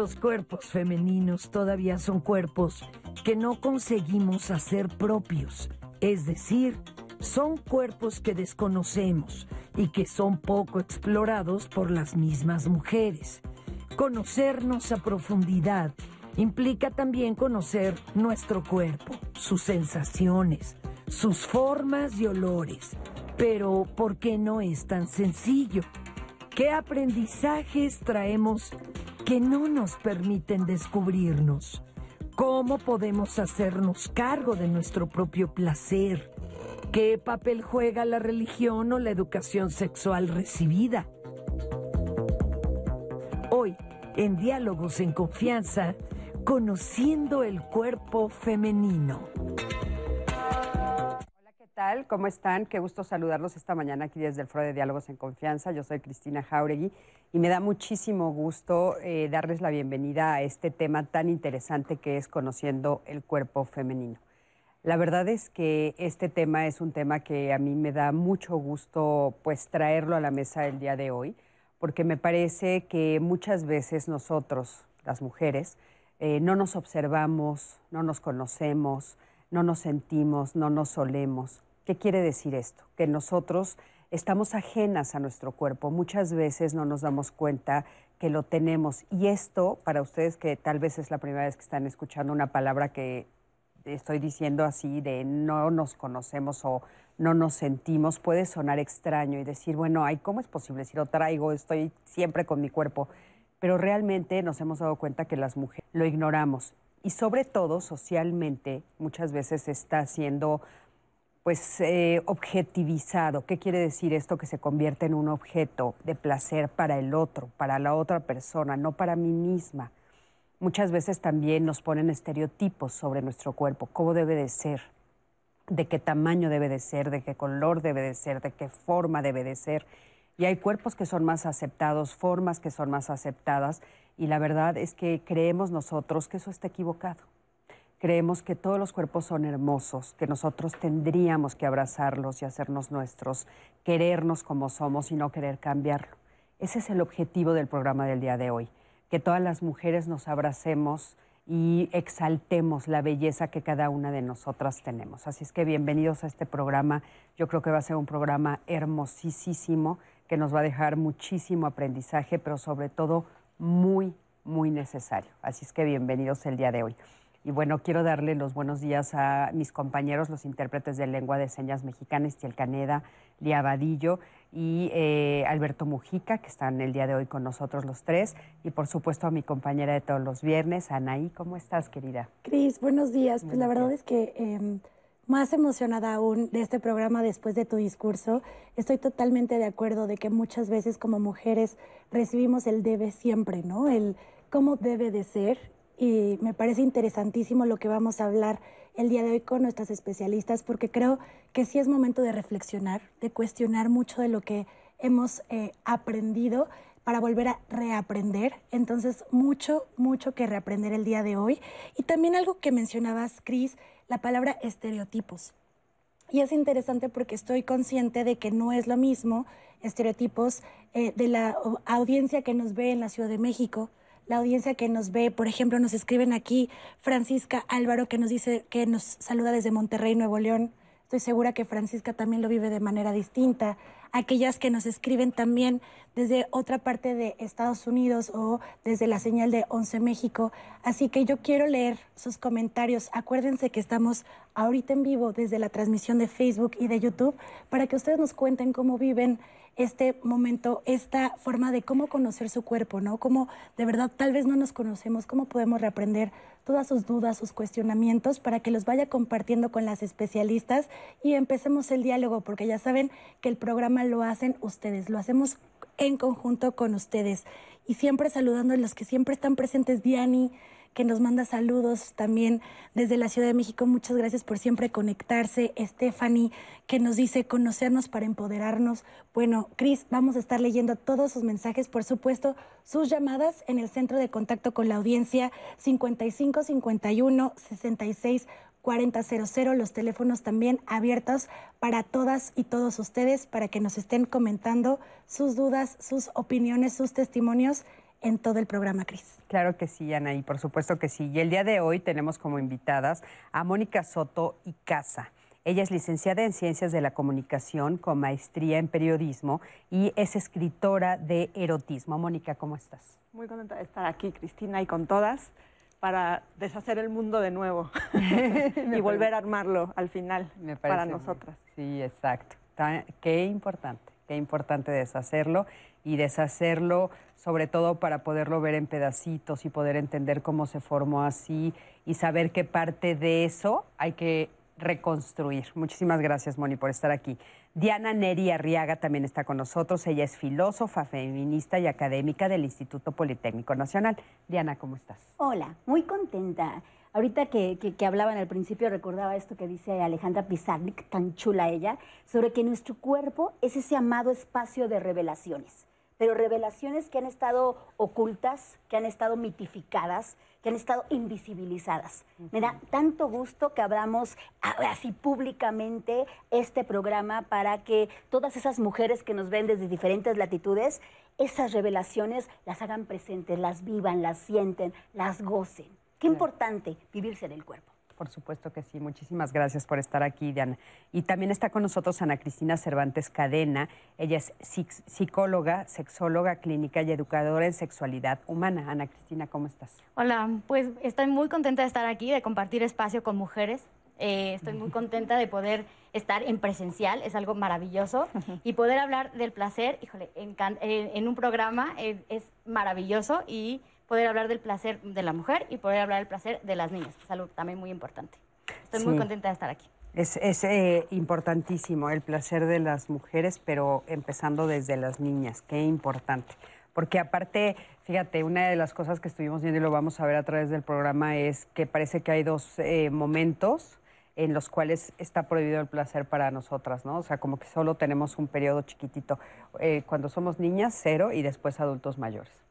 Los cuerpos femeninos todavía son cuerpos que no conseguimos hacer propios, es decir, son cuerpos que desconocemos y que son poco explorados por las mismas mujeres. Conocernos a profundidad implica también conocer nuestro cuerpo, sus sensaciones, sus formas y olores. Pero, ¿por qué no es tan sencillo? ¿Qué aprendizajes traemos que no nos permiten descubrirnos? ¿Cómo podemos hacernos cargo de nuestro propio placer? ¿Qué papel juega la religión o la educación sexual recibida? Hoy, en Diálogos en Confianza, conociendo el cuerpo femenino. Hola, ¿qué tal? ¿Cómo están? Qué gusto saludarlos esta mañana aquí desde el Foro de Diálogos en Confianza. Yo soy Cristina Jauregui y me da muchísimo gusto eh, darles la bienvenida a este tema tan interesante que es conociendo el cuerpo femenino. La verdad es que este tema es un tema que a mí me da mucho gusto pues traerlo a la mesa el día de hoy, porque me parece que muchas veces nosotros, las mujeres, eh, no nos observamos, no nos conocemos, no nos sentimos, no nos solemos. ¿Qué quiere decir esto? Que nosotros estamos ajenas a nuestro cuerpo. Muchas veces no nos damos cuenta que lo tenemos. Y esto, para ustedes que tal vez es la primera vez que están escuchando una palabra que estoy diciendo así de no nos conocemos o no nos sentimos, puede sonar extraño y decir, bueno, ay, ¿cómo es posible si lo traigo? Estoy siempre con mi cuerpo. Pero realmente nos hemos dado cuenta que las mujeres lo ignoramos. Y sobre todo, socialmente, muchas veces está siendo pues eh, objetivizado. ¿Qué quiere decir esto? Que se convierte en un objeto de placer para el otro, para la otra persona, no para mí misma. Muchas veces también nos ponen estereotipos sobre nuestro cuerpo, cómo debe de ser, de qué tamaño debe de ser, de qué color debe de ser, de qué forma debe de ser. Y hay cuerpos que son más aceptados, formas que son más aceptadas, y la verdad es que creemos nosotros que eso está equivocado. Creemos que todos los cuerpos son hermosos, que nosotros tendríamos que abrazarlos y hacernos nuestros, querernos como somos y no querer cambiarlo. Ese es el objetivo del programa del día de hoy que todas las mujeres nos abracemos y exaltemos la belleza que cada una de nosotras tenemos. Así es que bienvenidos a este programa. Yo creo que va a ser un programa hermosísimo que nos va a dejar muchísimo aprendizaje, pero sobre todo muy, muy necesario. Así es que bienvenidos el día de hoy. Y bueno, quiero darle los buenos días a mis compañeros, los intérpretes de lengua de señas mexicanas, Tiel Caneda, Lía Vadillo y eh, Alberto Mujica, que están el día de hoy con nosotros los tres. Y por supuesto a mi compañera de todos los viernes, Anaí. ¿Cómo estás, querida? Cris, buenos días. Pues la verdad es que em, más emocionada aún de este programa después de tu discurso. Estoy totalmente de acuerdo de que muchas veces como mujeres recibimos el debe siempre, ¿no? El cómo debe de ser y me parece interesantísimo lo que vamos a hablar el día de hoy con nuestras especialistas, porque creo que sí es momento de reflexionar, de cuestionar mucho de lo que hemos eh, aprendido para volver a reaprender. Entonces, mucho, mucho que reaprender el día de hoy. Y también algo que mencionabas, Cris, la palabra estereotipos. Y es interesante porque estoy consciente de que no es lo mismo estereotipos eh, de la audiencia que nos ve en la Ciudad de México, la audiencia que nos ve. Por ejemplo, nos escriben aquí Francisca Álvaro, que nos dice que nos saluda desde Monterrey, Nuevo León. Estoy segura que Francisca también lo vive de manera distinta. Aquellas que nos escriben también desde otra parte de Estados Unidos o desde la señal de Once México. Así que yo quiero leer sus comentarios. Acuérdense que estamos ahorita en vivo desde la transmisión de Facebook y de YouTube para que ustedes nos cuenten cómo viven este momento, esta forma de cómo conocer su cuerpo, ¿no? Cómo de verdad tal vez no nos conocemos, cómo podemos reaprender todas sus dudas, sus cuestionamientos para que los vaya compartiendo con las especialistas y empecemos el diálogo, porque ya saben que el programa lo hacen ustedes, lo hacemos en conjunto con ustedes. Y siempre saludando a los que siempre están presentes, Diani, que nos manda saludos también desde la Ciudad de México. Muchas gracias por siempre conectarse. Stephanie, que nos dice conocernos para empoderarnos. Bueno, Cris, vamos a estar leyendo todos sus mensajes, por supuesto, sus llamadas en el centro de contacto con la audiencia 55 51 66 4000, los teléfonos también abiertos para todas y todos ustedes, para que nos estén comentando sus dudas, sus opiniones, sus testimonios en todo el programa, Cris. Claro que sí, Ana, y por supuesto que sí. Y el día de hoy tenemos como invitadas a Mónica Soto y Casa. Ella es licenciada en Ciencias de la Comunicación con maestría en periodismo y es escritora de erotismo. Mónica, ¿cómo estás? Muy contenta de estar aquí, Cristina, y con todas para deshacer el mundo de nuevo y volver a armarlo al final para nosotras. Sí, exacto. Qué importante, qué importante deshacerlo y deshacerlo sobre todo para poderlo ver en pedacitos y poder entender cómo se formó así y saber qué parte de eso hay que reconstruir. Muchísimas gracias, Moni, por estar aquí. Diana Neri Arriaga también está con nosotros. Ella es filósofa, feminista y académica del Instituto Politécnico Nacional. Diana, ¿cómo estás? Hola, muy contenta. Ahorita que, que, hablaban al principio recordaba esto que dice Alejandra Pizarnik, tan chula ella, sobre que nuestro cuerpo es ese amado espacio de revelaciones pero revelaciones que han estado ocultas, que han estado mitificadas, que han estado invisibilizadas. Me da tanto gusto que abramos así públicamente este programa para que todas esas mujeres que nos ven desde diferentes latitudes, esas revelaciones las hagan presentes, las vivan, las sienten, las gocen. Qué importante vivirse del cuerpo. Por supuesto que sí. Muchísimas gracias por estar aquí, Diana. Y también está con nosotros Ana Cristina Cervantes Cadena. Ella es psicóloga, sexóloga clínica y educadora en sexualidad humana. Ana Cristina, ¿cómo estás? Hola, pues estoy muy contenta de estar aquí, de compartir espacio con mujeres. Eh, estoy muy contenta de poder estar en presencial, es algo maravilloso. Y poder hablar del placer, híjole, en, en un programa eh, es maravilloso y poder hablar del placer de la mujer y poder hablar del placer de las niñas, que es algo también muy importante. Estoy muy contenta de estar aquí. Es, eh, importantísimo el placer de las mujeres, pero empezando desde las niñas, qué importante. Porque aparte, fíjate, una de las cosas que estuvimos viendo y lo vamos a ver a través del programa es que parece que hay dos eh, momentos en los cuales está prohibido el placer para nosotras, ¿no? O sea, como que solo tenemos un periodo chiquitito. Eh, cuando somos niñas, cero, y después adultos mayores.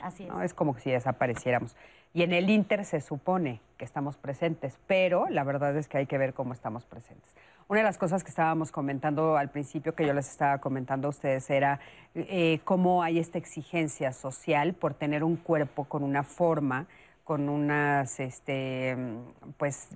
Así es. Es como si desapareciéramos. Y en el Inter se supone que estamos presentes, pero la verdad es que hay que ver cómo estamos presentes. Una de las cosas que estábamos comentando al principio, que yo les estaba comentando a ustedes, era eh, cómo hay esta exigencia social por tener un cuerpo con una forma, con unas, este, pues,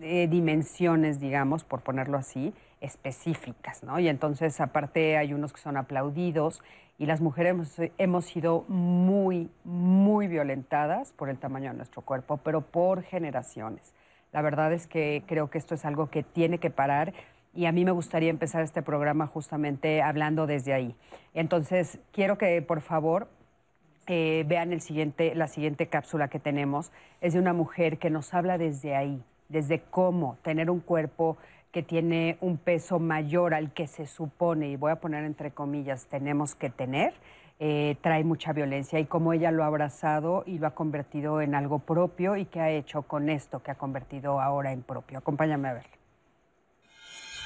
eh, dimensiones, digamos, por ponerlo así, específicas, ¿no? Y entonces, aparte, hay unos que son aplaudidos y las mujeres hemos, sido muy, muy violentadas por el tamaño de nuestro cuerpo, pero por generaciones. La verdad es que creo que esto es algo que tiene que parar y a mí me gustaría empezar este programa justamente hablando desde ahí. Entonces, quiero que por favor eh, vean el siguiente, la siguiente cápsula que tenemos. Es de una mujer que nos habla desde ahí, desde cómo tener un cuerpo que tiene un peso mayor al que se supone, y voy a poner entre comillas, tenemos que tener, eh, trae mucha violencia y cómo ella lo ha abrazado y lo ha convertido en algo propio y qué ha hecho con esto que ha convertido ahora en propio. Acompáñame a ver.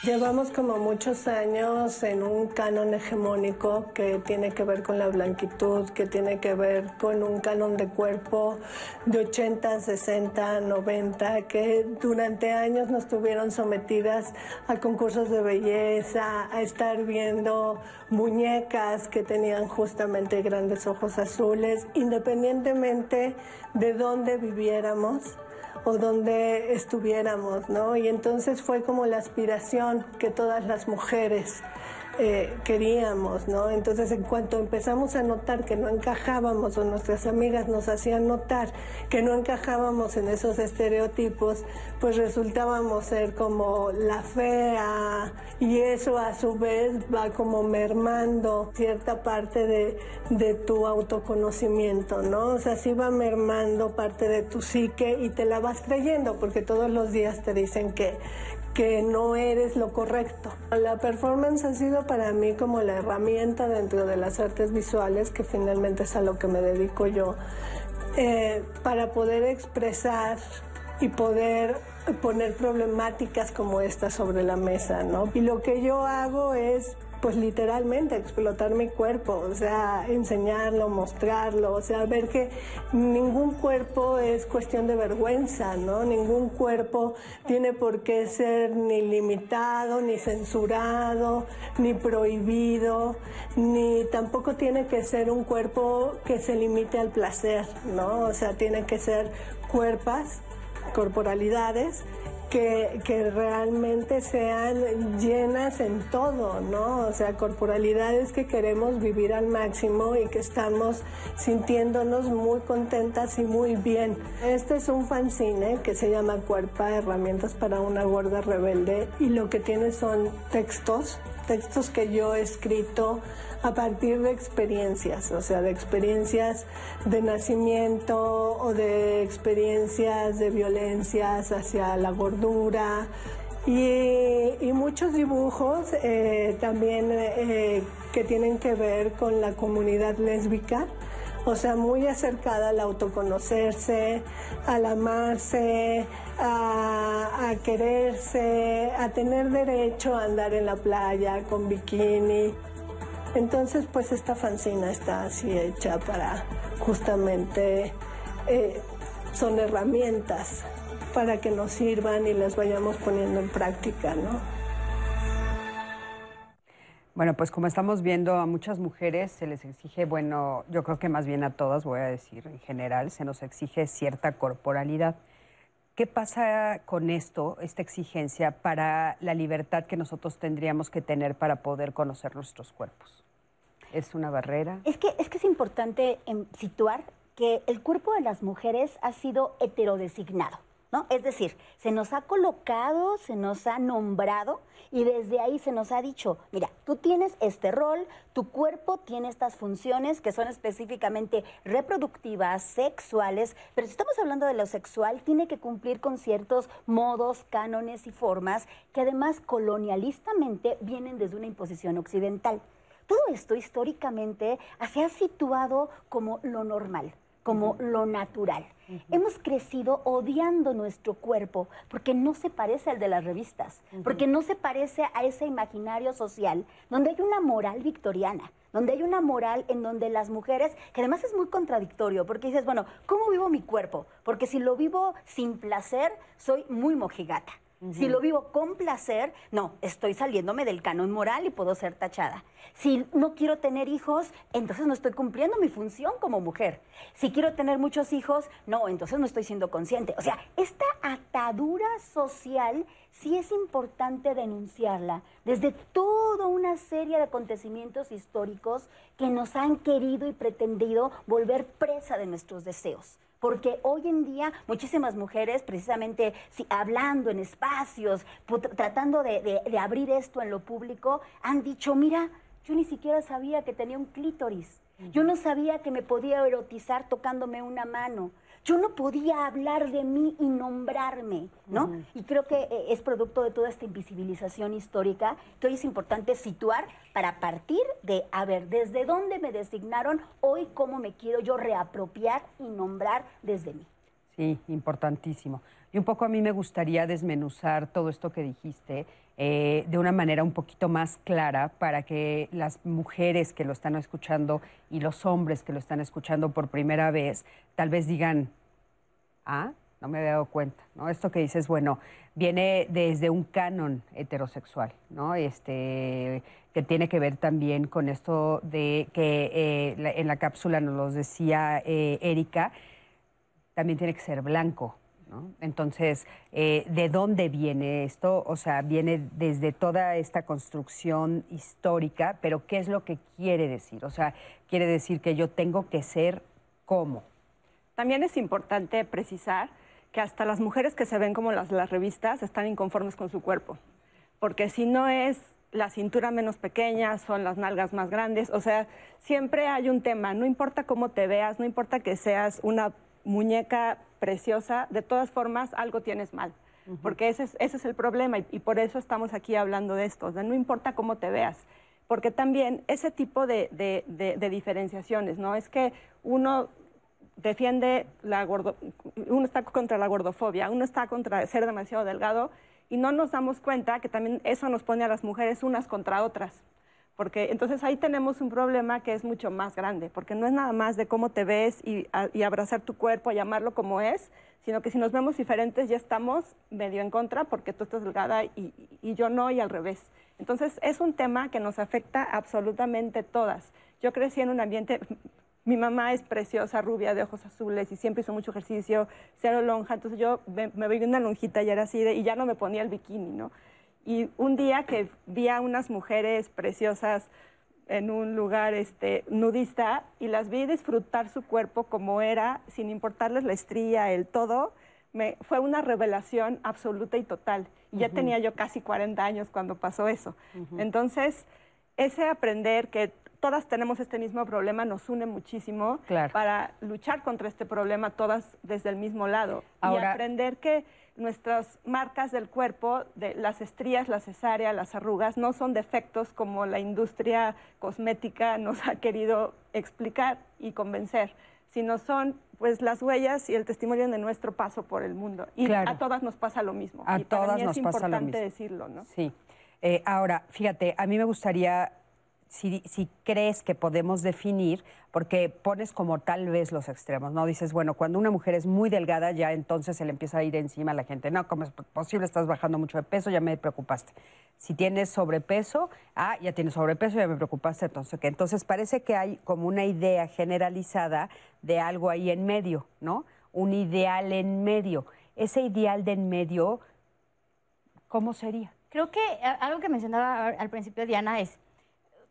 Llevamos como muchos años en un canon hegemónico que tiene que ver con la blanquitud, que tiene que ver con un canon de cuerpo de 80, 60, 90, que durante años nos tuvieron sometidas a concursos de belleza, a estar viendo muñecas que tenían justamente grandes ojos azules, independientemente de dónde viviéramos o donde estuviéramos, ¿no? Y entonces fue como la aspiración que todas las mujeres eh, queríamos, ¿no? Entonces, en cuanto empezamos a notar que no encajábamos o nuestras amigas nos hacían notar que no encajábamos en esos estereotipos, pues resultábamos ser como la fea y eso a su vez va como mermando cierta parte de, de tu autoconocimiento, ¿no? O sea, sí va mermando parte de tu psique y te la vas trayendo porque todos los días te dicen que, que no eres lo correcto. La performance ha sido para mí como la herramienta dentro de las artes visuales, que finalmente es a lo que me dedico yo, eh, para poder expresar y poder poner problemáticas como esta sobre la mesa, ¿no? Y lo que yo hago es pues literalmente explotar mi cuerpo, o sea, enseñarlo, mostrarlo, o sea, ver que ningún cuerpo es cuestión de vergüenza, ¿no? Ningún cuerpo tiene por qué ser ni limitado, ni censurado, ni prohibido, ni tampoco tiene que ser un cuerpo que se limite al placer, ¿no? O sea, tiene que ser cuerpas, corporalidades que, realmente sean llenas en todo, ¿no? O sea, corporalidades que queremos vivir al máximo y que estamos sintiéndonos muy contentas y muy bien. Este es un fanzine que se llama Cuerpa, herramientas para una gorda rebelde y lo que tiene son textos, textos que yo he escrito a partir de experiencias, o sea, de experiencias de nacimiento o de experiencias de violencias hacia la gordura. Y, muchos dibujos eh, también eh, que tienen que ver con la comunidad lésbica, o sea, muy acercada al autoconocerse, al amarse, a, a, quererse, a tener derecho a andar en la playa con bikini. Entonces, pues esta fanzina está así hecha para justamente, eh, son herramientas para que nos sirvan y las vayamos poniendo en práctica, ¿no? Bueno, pues como estamos viendo a muchas mujeres se les exige, bueno, yo creo que más bien a todas, voy a decir en general, se nos exige cierta corporalidad. ¿Qué pasa con esto, esta exigencia, para la libertad que nosotros tendríamos que tener para poder conocer nuestros cuerpos? ¿Es una barrera? Es que es, que es importante em, situar que el cuerpo de las mujeres ha sido heterodesignado. ¿No? Es decir, se nos ha colocado, se nos ha nombrado y desde ahí se nos ha dicho, mira, tú tienes este rol, tu cuerpo tiene estas funciones que son específicamente reproductivas, sexuales, pero si estamos hablando de lo sexual, tiene que cumplir con ciertos modos, cánones y formas que además colonialistamente vienen desde una imposición occidental. Todo esto históricamente se ha situado como lo normal como lo natural. Hemos crecido odiando nuestro cuerpo porque no se parece al de las revistas, porque no se parece a ese imaginario social donde hay una moral victoriana, donde hay una moral en donde las mujeres, que además es muy contradictorio, porque dices, bueno, ¿cómo vivo mi cuerpo? Porque si lo vivo sin placer, soy muy mojigata. Si lo vivo con placer, no, estoy saliéndome del canon moral y puedo ser tachada. Si no quiero tener hijos, entonces no estoy cumpliendo mi función como mujer. Si quiero tener muchos hijos, no, entonces no estoy siendo consciente. O sea, esta atadura social sí es importante denunciarla desde toda una serie de acontecimientos históricos que nos han querido y pretendido volver presa de nuestros deseos porque hoy en día muchísimas mujeres, precisamente si, hablando en espacios, tratando de, abrir esto en lo público, han dicho, mira, yo ni siquiera sabía que tenía un clítoris, yo no sabía que me podía erotizar tocándome una mano yo no podía hablar de mí y nombrarme, ¿no? Y creo que eh, es producto de toda esta invisibilización histórica que hoy es importante situar para partir de, a ver, desde dónde me designaron, hoy cómo me quiero yo reapropiar y nombrar desde mí. Sí, importantísimo. Y un poco a mí me gustaría desmenuzar todo esto que dijiste eh, de una manera un poquito más clara para que las mujeres que lo están escuchando y los hombres que lo están escuchando por primera vez tal vez digan, ah, no me había dado cuenta, ¿no? Esto que dices, bueno, viene desde un canon heterosexual, ¿no? Este, que tiene que ver también con esto de que eh, en la cápsula nos lo decía eh, Erika, también tiene que ser blanco, ¿no? Entonces, eh, ¿de dónde viene esto? O sea, viene desde toda esta construcción histórica, pero ¿qué es lo que quiere decir? O sea, quiere decir que yo tengo que ser como. También es importante precisar que hasta las mujeres que se ven como las, las revistas están inconformes con su cuerpo, porque si no es la cintura menos pequeña, son las nalgas más grandes, o sea, siempre hay un tema, no importa cómo te veas, no importa que seas una muñeca preciosa, de todas formas algo tienes mal, porque ese es, ese es el problema y, por eso estamos aquí hablando de esto, no importa cómo te veas, porque también ese tipo de, de diferenciaciones, ¿no? Es que uno defiende la gordo, uno está contra la gordofobia, uno está contra ser demasiado delgado y no nos damos cuenta que también eso nos pone a las mujeres unas contra otras. porque entonces ahí tenemos un problema que es mucho más grande, porque no es nada más de cómo te ves y, y abrazar tu cuerpo, llamarlo como es, sino que si nos vemos diferentes ya estamos medio en contra porque tú estás delgada y, y yo no y al revés. Entonces es un tema que nos afecta absolutamente todas. Yo crecí en un ambiente, mi mamá es preciosa, rubia, de ojos azules y siempre hizo mucho ejercicio, cero lonja, entonces yo me, me veía una lonjita y era así de, y ya no me ponía el bikini, ¿no? Y un día que vi a unas mujeres preciosas en un lugar este, nudista y las vi disfrutar su cuerpo como era, sin importarles la estría, el todo, me, fue una revelación absoluta y total. Y ya tenía yo casi 40 años cuando pasó eso. Entonces, ese aprender que todas tenemos este mismo problema nos une muchísimo Claro. para luchar contra este problema todas desde el mismo lado. y aprender que nuestras marcas del cuerpo, de las estrías, la cesárea, las arrugas, no son defectos como la industria cosmética nos ha querido explicar y convencer, sino son pues las huellas y el testimonio de nuestro paso por el mundo. Y Claro. a todas nos pasa lo mismo. A y para todas mí nos es pasa lo importante mismo. decirlo, ¿no? Sí. Eh, ahora, fíjate, a mí me gustaría, si, si crees que podemos definir, porque pones como tal vez los extremos, ¿no? Dices, bueno, cuando una mujer es muy delgada, ya entonces se le empieza a ir encima a la gente. No, ¿cómo es posible? Estás bajando mucho de peso, ya me preocupaste. Si tienes sobrepeso, ah, ya tienes sobrepeso, ya me preocupaste. Entonces, entonces parece que hay como una idea generalizada de algo ahí en medio, ¿no? Un ideal en medio. Ese ideal de en medio, ¿cómo sería? Creo que algo que mencionaba al principio Diana es,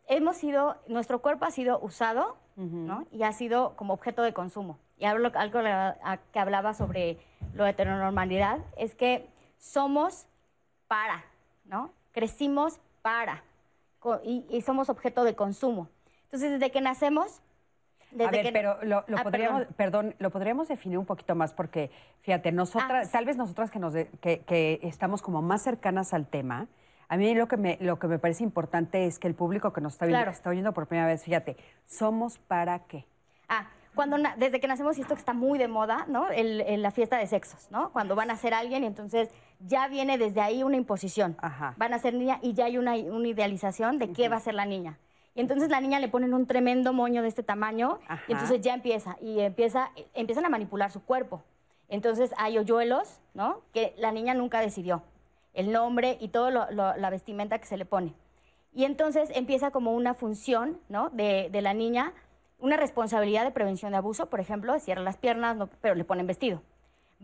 hemos sido, nuestro cuerpo ha sido usado, ¿no? Y ha sido como objeto de consumo. Y hablo, algo que hablaba sobre lo de heteronormalidad, es que somos para, ¿no? Crecimos para y, y somos objeto de consumo. Entonces, desde que nacemos... Desde a ver, que, pero lo, lo Ah, podríamos, perdón. perdón. lo podríamos definir un poquito más porque, fíjate, nosotras, Ah, tal vez nosotras que, nos de- que, que estamos como más cercanas al tema, a mí lo que, me, lo que me parece importante es que el público que nos está viendo, Claro. que está oyendo por primera vez, fíjate, ¿somos para qué? Ah, cuando desde que nacemos, y esto que está muy de moda, ¿no? El- el- la fiesta de sexos, ¿no? Cuando van a ser alguien y entonces ya viene desde ahí una imposición. Ajá. Van a ser niña y ya hay una, una idealización de qué va a ser la niña. Y entonces la niña le ponen un tremendo moño de este tamaño Ajá. y entonces ya empieza y empieza empiezan a manipular su cuerpo. Entonces hay hoyuelos, ¿no? Que la niña nunca decidió. El nombre y toda la vestimenta que se le pone. Y entonces empieza como una función, ¿no? De, de la niña, una responsabilidad de prevención de abuso, por ejemplo, cierra las piernas, pero le ponen vestido.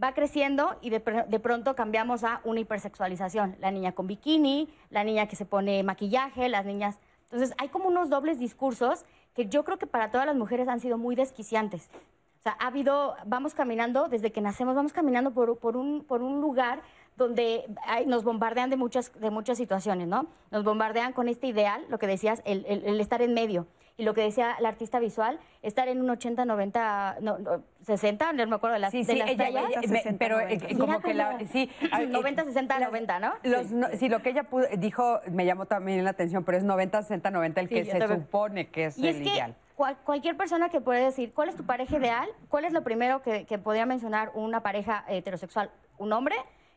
Va creciendo y de, de pronto cambiamos a una hipersexualización. La niña con bikini, la niña que se pone maquillaje, las niñas... Entonces hay como unos dobles discursos que yo creo que para todas las mujeres han sido muy desquiciantes. O sea, ha habido, vamos caminando, desde que nacemos, vamos caminando por, por un, por un lugar donde hay- nos bombardean de muchas, de muchas situaciones, ¿no? Nos bombardean con este ideal, lo que decías, el, el- el estar en medio. Y lo que decía la artista visual, estar en un 80, 90, no, no, 60, no me acuerdo de las, Sí, de sí, las ella, tallas. ella- me- 60, pero eh, 90. eh, como Era que la, sí, ah, eh, 90, 60, 90, ¿no? Los no- sí, lo que ella pudo- dijo me llamó también la atención, pero es 90, 60, 90 el Sí, que se también. supone que es Y el es que ideal. cual- cualquier persona que puede decir, ¿cuál es tu pareja ideal? ¿Cuál es lo primero que, que podría mencionar una pareja heterosexual? Un hombre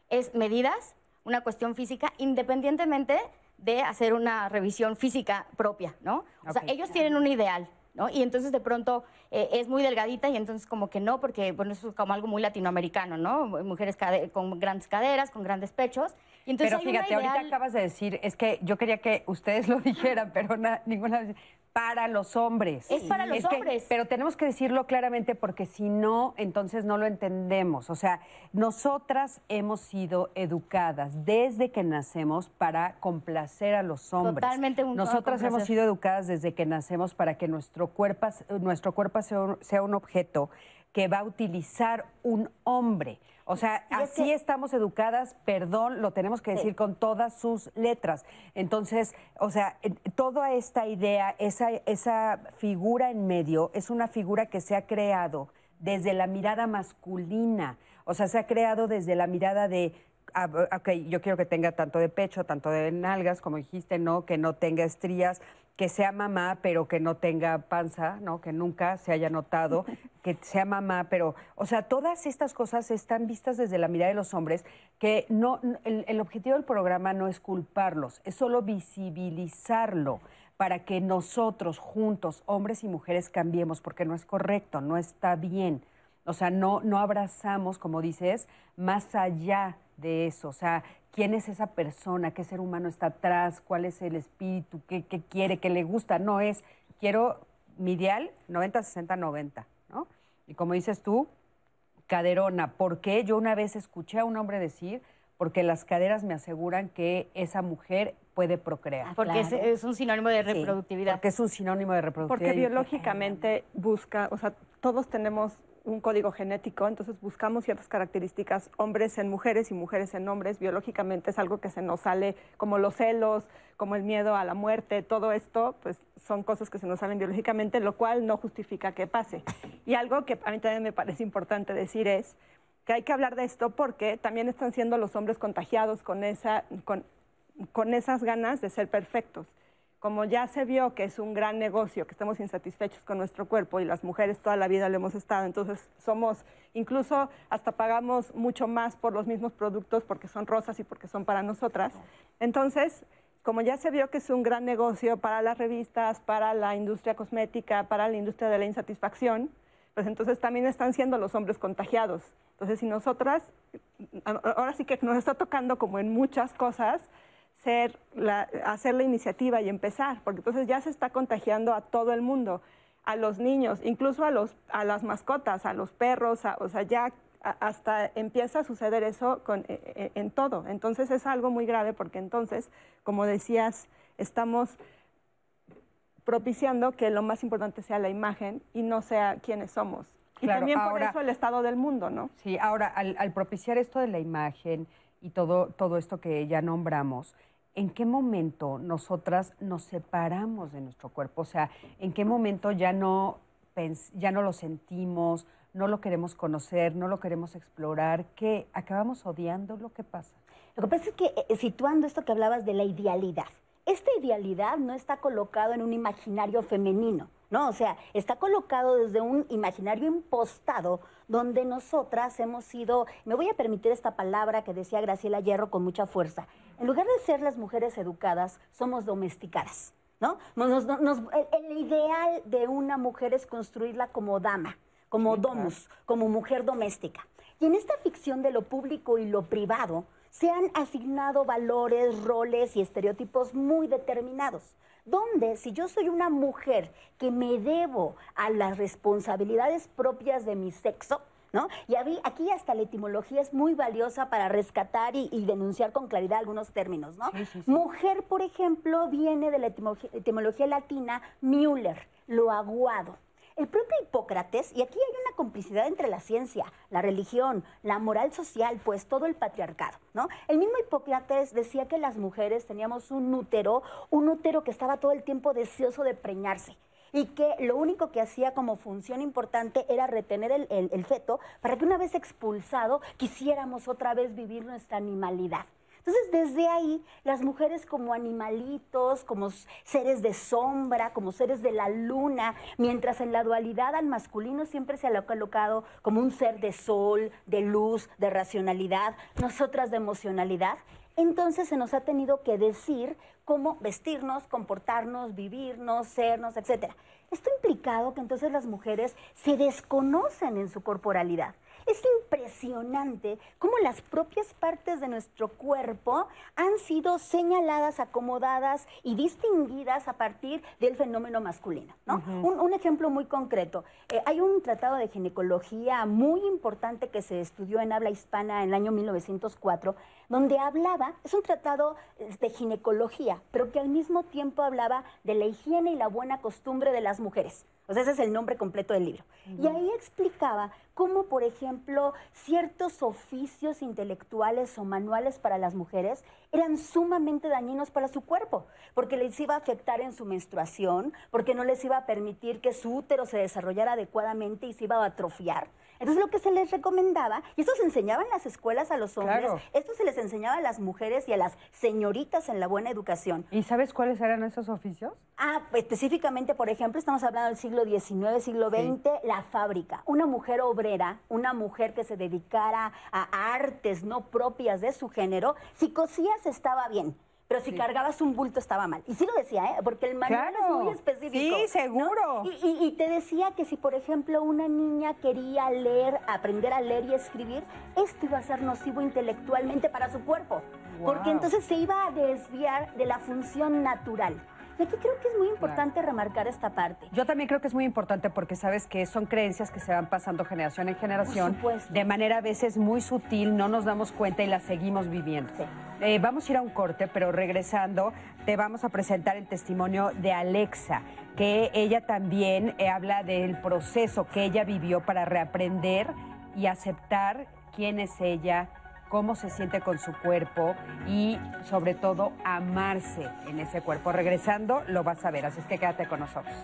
es medidas, una cuestión física, independientemente de hacer una revisión física propia, ¿no? O sea, ellos tienen un ideal, ¿no? Y entonces de pronto eh, es muy delgadita y entonces como que no, porque bueno, eso es como algo muy latinoamericano, ¿no? Mujeres con grandes caderas, con grandes pechos. Y entonces Pero fíjate, ahorita acabas de decir, es que yo quería que ustedes lo dijeran, pero na- ninguna vez. Para los hombres. Es para los hombres. pero tenemos que decirlo claramente porque si no, entonces no lo entendemos. O sea, nosotras hemos sido educadas desde que nacemos para complacer a los hombres. Totalmente un- Nosotras hemos sido educadas desde que nacemos para que nuestro cuerpo, nuestro cuerpo sea un- sea un objeto que va a utilizar un hombre. O sea, Y es así que- estamos educadas, perdón, lo tenemos que decir con todas sus letras. Entonces, o sea, toda esta idea, esa, esa figura en medio, es una figura que se ha creado desde la mirada masculina. O sea, se ha creado desde la mirada de ah, ok, yo quiero que tenga tanto de pecho, tanto de nalgas, como dijiste, ¿no? Que no tenga estrías, que sea mamá, pero que no tenga panza, ¿no? Que nunca se haya notado, que sea mamá, pero, o sea, todas estas cosas están vistas desde la mirada de los hombres, que no, el, el objetivo del programa no es culparlos, es solo visibilizarlo para que nosotros juntos, hombres y mujeres, cambiemos, porque no es correcto, no está bien. O sea, no, no abrazamos, como dices, más allá de eso. O sea, quién es esa persona, qué ser humano está atrás, cuál es el espíritu, qué, quiere, qué le gusta. No es, quiero mi ideal 90, 60, 90, ¿no? Y como dices tú, caderona. ¿Por qué? Yo una vez escuché a un hombre decir, porque las caderas me aseguran que esa mujer puede procrear. Ah, porque es, un sinónimo de reproductividad. porque es un sinónimo de reproductividad. Porque biológicamente busca, o sea, todos tenemos un código genético, entonces buscamos ciertas características, hombres en mujeres y mujeres en hombres, biológicamente es algo que se nos sale, como los celos, como el miedo a la muerte, todo esto, pues son cosas que se nos salen biológicamente, lo cual no justifica que pase. Y algo que a mí también me parece importante decir es que hay que hablar de esto porque también están siendo los hombres contagiados con, esa, con, con esas ganas de ser perfectos como ya se vio que es un gran negocio, que estamos insatisfechos con nuestro cuerpo y las mujeres toda la vida lo hemos estado, entonces somos, incluso hasta pagamos mucho más por los mismos productos porque son rosas y porque son para nosotras. Entonces, como ya se vio que es un gran negocio para las revistas, para la industria cosmética, para la industria de la insatisfacción, pues entonces también están siendo los hombres contagiados. Entonces, si nosotras, ahora sí que nos está tocando como en muchas cosas, ser la, hacer la iniciativa y empezar, porque entonces ya se está contagiando a todo el mundo, a los niños, incluso a, los, a las mascotas, a los perros, o sea, ya hasta empieza a suceder eso con, e, e, en todo. Entonces es algo muy grave porque entonces, como decías, estamos propiciando que lo más importante sea la imagen y no sea quiénes somos. y también por eso el estado del mundo, ¿no? Sí, ahora al, al propiciar esto de la imagen y todo, todo esto que ya nombramos, ¿en qué momento nosotras nos separamos de nuestro cuerpo? O sea, ¿en qué momento ya no, ya no lo sentimos, no lo queremos conocer, no lo queremos explorar? ¿Qué? ¿Acabamos odiando lo que pasa? Lo que pasa es que eh, situando esto que hablabas de la idealidad, esta idealidad no está colocado en un imaginario femenino, ¿no? O sea, está colocado desde un imaginario impostado donde nosotras hemos sido, me voy a permitir esta palabra que decía Graciela Hierro con mucha fuerza, en lugar de ser las mujeres educadas, somos domesticadas, ¿no? el, ideal de una mujer es construirla como dama, como domus, como mujer doméstica. Y en esta ficción de lo público y lo privado, se han asignado valores, roles y estereotipos muy determinados, donde si yo soy una mujer que me debo a las responsabilidades propias de mi sexo, ¿No? Y aquí hasta la etimología es muy valiosa para rescatar y, denunciar con claridad algunos términos, ¿no? Mujer, por ejemplo, viene de la etimología latina Müller, lo aguado. El propio Hipócrates, y aquí hay una complicidad entre la ciencia, la religión, la moral social, pues todo el patriarcado, ¿no? El mismo Hipócrates decía que las mujeres teníamos un útero, un útero que estaba todo el tiempo deseoso de preñarse y que lo único que hacía como función importante era retener el, feto para que una vez expulsado quisiéramos otra vez vivir nuestra animalidad. Entonces, desde ahí, las mujeres como animalitos, como seres de sombra, como seres de la luna, mientras en la dualidad al masculino siempre se ha colocado como un ser de sol, de luz, de racionalidad, nosotras de emocionalidad, entonces se nos ha tenido que decir cómo vestirnos, comportarnos, vivirnos, sernos, etc. Esto ha implicado que entonces las mujeres se desconocen en su corporalidad. Es impresionante cómo las propias partes de nuestro cuerpo han sido señaladas, acomodadas y distinguidas a partir del fenómeno masculino. un, ejemplo muy concreto. Eh, hay un tratado de ginecología muy importante que se estudió en habla hispana en el año 1904, donde hablaba, es un tratado de ginecología, pero que al mismo tiempo hablaba de la higiene y la buena costumbre de las mujeres. O sea, ese es el nombre completo del libro. Y ahí explicaba cómo, por ejemplo, ciertos oficios intelectuales o manuales para las mujeres eran sumamente dañinos para su cuerpo, porque les iba a afectar en su menstruación, porque no les iba a permitir que su útero se desarrollara adecuadamente y se iba a atrofiar. Entonces lo que se les recomendaba, y esto se enseñaba en las escuelas a los hombres, esto se les enseñaba a las mujeres y a las señoritas en la buena educación. ¿Y sabes cuáles eran esos oficios? Ah, específicamente, por ejemplo, estamos hablando del siglo XIX, siglo XX, la fábrica. Una mujer obrera, una mujer que se dedicara a artes no propias de su género, si cosías estaba bien pero si cargabas un bulto estaba mal. Y sí lo decía, ¿eh? porque el manual es muy específico. Sí, seguro. Y, te decía que si, por ejemplo, una niña quería leer, aprender a leer y escribir, esto iba a ser nocivo intelectualmente para su cuerpo. Porque entonces se iba a desviar de la función natural. Y aquí creo que es muy importante remarcar esta parte. Yo también creo que es muy importante porque sabes que son creencias que se van pasando generación en generación de manera a veces muy sutil, no nos damos cuenta y las seguimos viviendo. Eh, vamos a ir a un corte, pero regresando te vamos a presentar el testimonio de Alexa, que ella también eh, habla del proceso que ella vivió para reaprender y aceptar quién es ella, cómo se siente con su cuerpo y sobre todo amarse en ese cuerpo. Regresando lo vas a ver, así es que quédate con nosotros.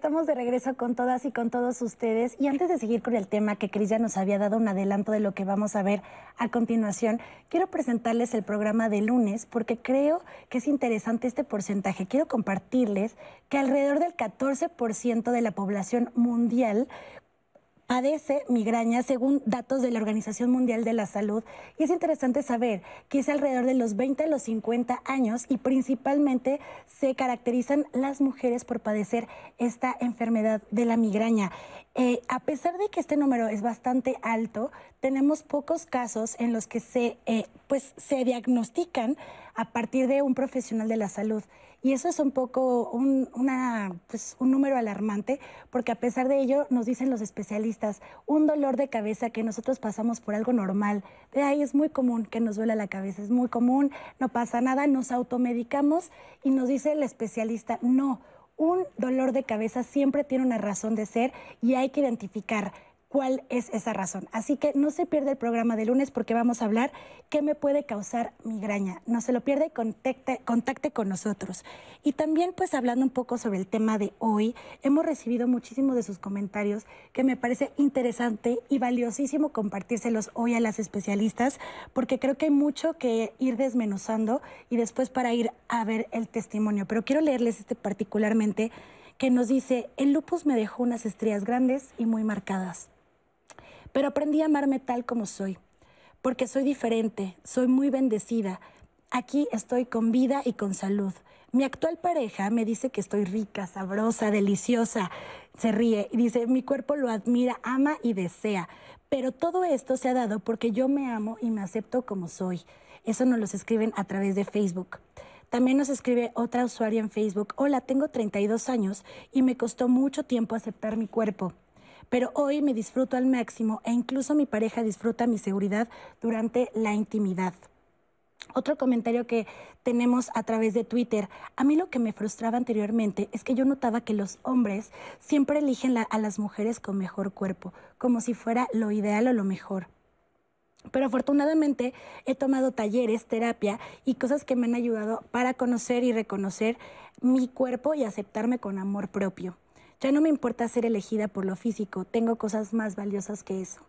Estamos de regreso con todas y con todos ustedes. Y antes de seguir con el tema que Cris ya nos había dado un adelanto de lo que vamos a ver a continuación, quiero presentarles el programa de lunes porque creo que es interesante este porcentaje. Quiero compartirles que alrededor del 14% de la población mundial padece migraña según datos de la Organización Mundial de la Salud. Y es interesante saber que es alrededor de los 20 a los 50 años y principalmente se caracterizan las mujeres por padecer esta enfermedad de la migraña. Eh, a pesar de que este número es bastante alto, tenemos pocos casos en los que se, eh, pues, se diagnostican a partir de un profesional de la salud. Y eso es un poco un, pues, un número alarmante, porque a pesar de ello nos dicen los especialistas, un dolor de cabeza que nosotros pasamos por algo normal, de ahí es muy común que nos duela la cabeza, es muy común, no pasa nada, nos automedicamos y nos dice el especialista, no, un dolor de cabeza siempre tiene una razón de ser y hay que identificar cuál es esa razón. Así que no se pierda el programa de lunes porque vamos a hablar qué me puede causar migraña. No se lo pierda y contacte, contacte con nosotros. Y también pues hablando un poco sobre el tema de hoy, hemos recibido muchísimos de sus comentarios que me parece interesante y valiosísimo compartírselos hoy a las especialistas porque creo que hay mucho que ir desmenuzando y después para ir a ver el testimonio. Pero quiero leerles este particularmente que nos dice, el lupus me dejó unas estrías grandes y muy marcadas pero aprendí a amarme tal como soy, porque soy diferente, soy muy bendecida. Aquí estoy con vida y con salud. Mi actual pareja me dice que estoy rica, sabrosa, deliciosa. Se ríe y dice, mi cuerpo lo admira, ama y desea. Pero todo esto se ha dado porque yo me amo y me acepto como soy. Eso nos lo escriben a través de Facebook. También nos escribe otra usuaria en Facebook, hola, tengo 32 años y me costó mucho tiempo aceptar mi cuerpo pero hoy me disfruto al máximo e incluso mi pareja disfruta mi seguridad durante la intimidad. Otro comentario que tenemos a través de Twitter. A mí lo que me frustraba anteriormente es que yo notaba que los hombres siempre eligen a las mujeres con mejor cuerpo, como si fuera lo ideal o lo mejor. Pero afortunadamente he tomado talleres, terapia y cosas que me han ayudado para conocer y reconocer mi cuerpo y aceptarme con amor propio. Ya no me importa ser elegida por lo físico, tengo cosas más valiosas que eso.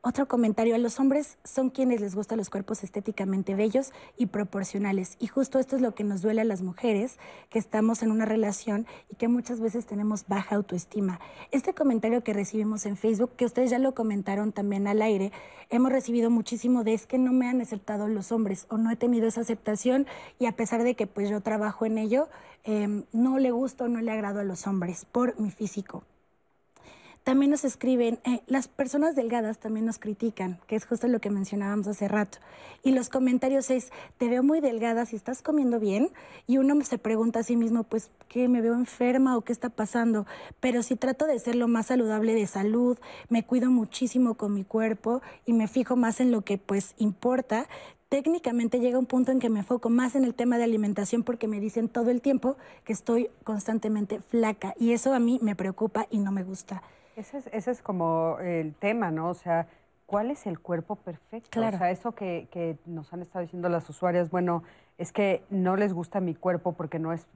Otro comentario, a los hombres son quienes les gustan los cuerpos estéticamente bellos y proporcionales. Y justo esto es lo que nos duele a las mujeres, que estamos en una relación y que muchas veces tenemos baja autoestima. Este comentario que recibimos en Facebook, que ustedes ya lo comentaron también al aire, hemos recibido muchísimo de es que no me han aceptado los hombres o no he tenido esa aceptación y a pesar de que pues yo trabajo en ello, em, no le gusto, no le agrado a los hombres por mi físico. También nos escriben, eh, las personas delgadas también nos critican, que es justo lo que mencionábamos hace rato. Y los comentarios es, te veo muy delgada si estás comiendo bien. Y uno se pregunta a sí mismo, pues, ¿qué? ¿Me veo enferma o qué está pasando? Pero si trato de ser lo más saludable de salud, me cuido muchísimo con mi cuerpo y me fijo más en lo que pues importa, técnicamente llega un punto en que me enfoco más en el tema de alimentación porque me dicen todo el tiempo que estoy constantemente flaca y eso a mí me preocupa y no me gusta. Ese es, ese es como el tema, ¿no? O sea, ¿cuál es el cuerpo perfecto? Claro. O sea, eso que, que nos han estado diciendo las usuarias, bueno, es que no les gusta mi cuerpo porque no es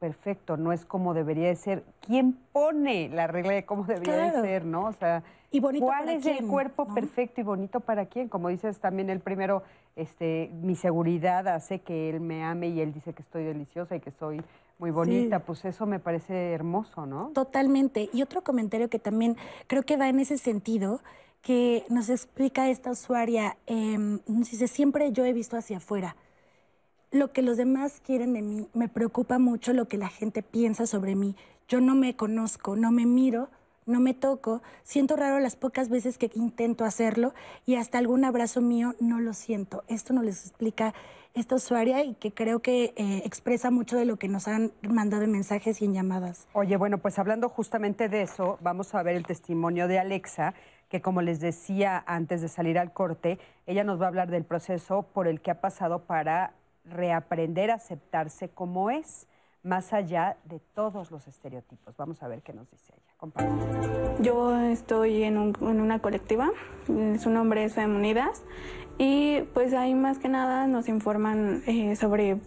perfecto, no es como debería de ser. ¿Quién pone la regla de cómo debería Claro. de ser, no? O sea, Y bonito ¿cuál para es el cuerpo no? perfecto y bonito para quién? Como dices también el primero, este, mi seguridad hace que él me ame y él dice que estoy deliciosa y que soy muy bonita. Pues eso me parece hermoso, ¿no? Totalmente. Y otro comentario que también creo que va en ese sentido, que nos explica esta usuaria, nos dice, siempre yo he visto hacia afuera. Lo que los demás quieren de mí, me preocupa mucho lo que la gente piensa sobre mí. Yo no me conozco, no me miro, no me toco, siento raro las pocas veces que intento hacerlo y hasta algún abrazo mío no lo siento. Esto nos les explica esta usuaria y que creo que eh, expresa mucho de lo que nos han mandado en mensajes y en llamadas. Oye, bueno, pues hablando justamente de eso, vamos a ver el testimonio de Alexa, que como les decía antes de salir al corte, ella nos va a hablar del proceso por el que ha pasado para reaprender a aceptarse como es, más allá de todos los estereotipos. Vamos a ver qué nos dice ella. Yo estoy en, un- en una colectiva, su nombre es Femunidas, y pues ahí más que nada nos informan eh, sobre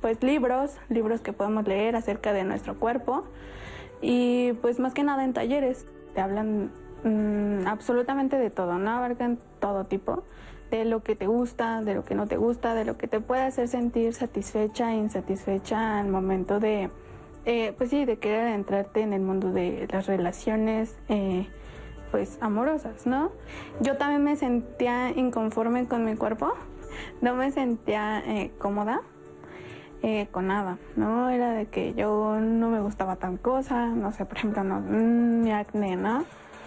pues libros, libros que podemos leer acerca de nuestro cuerpo, y pues más que nada en talleres, te hablan mm, absolutamente de todo, ¿no? Abarcan todo tipo, de lo que te gusta, de lo que no te gusta, de lo que te puede hacer sentir satisfecha insatisfecha al momento de, eh, pues sí, de querer entrarte en el mundo de las relaciones, eh, pues amorosas, ¿no? Yo también me sentía inconforme con mi cuerpo, no me sentía eh, cómoda eh, con nada, ¿no? Era de que yo no me gustaba tal cosa, no sé, por ejemplo, no, mm, mi acné, ¿no?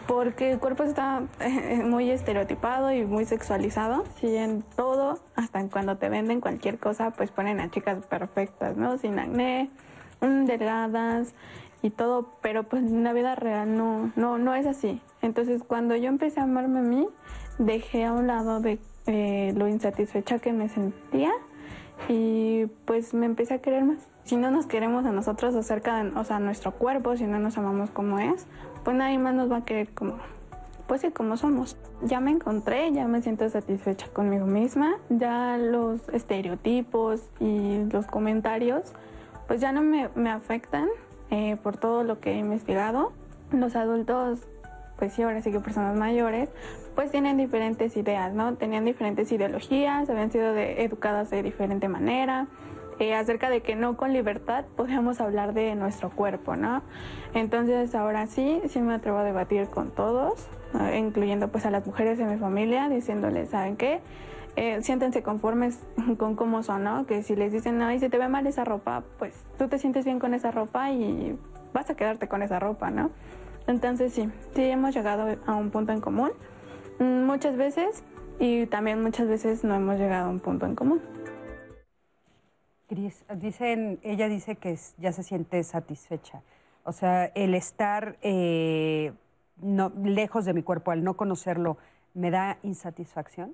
Porque el cuerpo está muy estereotipado y muy sexualizado. Sí, en todo, hasta cuando te venden cualquier cosa, pues ponen a chicas perfectas, ¿no? Sin acné, mm, delgadas y todo, pero pues en la vida real no, no, no es así. Entonces cuando yo empecé a amarme a mí, dejé a un lado de eh, lo insatisfecha que me sentía y pues me empecé a querer más. Si no nos queremos a nosotros acerca de, o sea, nuestro cuerpo, si no nos amamos como es, pues nadie más nos va a querer como, pues sí, como somos. Ya me encontré, ya me siento satisfecha conmigo misma, ya los estereotipos y los comentarios, pues ya no me, me afectan eh, por todo lo que he investigado. Los adultos, pues sí, ahora sí que personas mayores, pues tienen diferentes ideas, ¿no? Tenían diferentes ideologías, habían sido de- educadas de diferente manera, eh, acerca de que no con libertad podíamos hablar de nuestro cuerpo, ¿no? Entonces ahora sí, sí me atrevo a debatir con todos, eh, incluyendo pues a las mujeres de mi familia, diciéndoles, ¿saben qué? Eh, siéntense conformes con cómo son, ¿no? Que si les dicen, ay, si te ve mal esa ropa, pues tú te sientes bien con esa ropa y vas a quedarte con esa ropa, ¿no? Entonces sí, sí hemos llegado a un punto en común mm, muchas veces y también muchas veces no hemos llegado a un punto en común. Cris, dicen, ella dice que ya se siente satisfecha. O sea, el estar eh, no, lejos de mi cuerpo, al no conocerlo, ¿me da insatisfacción?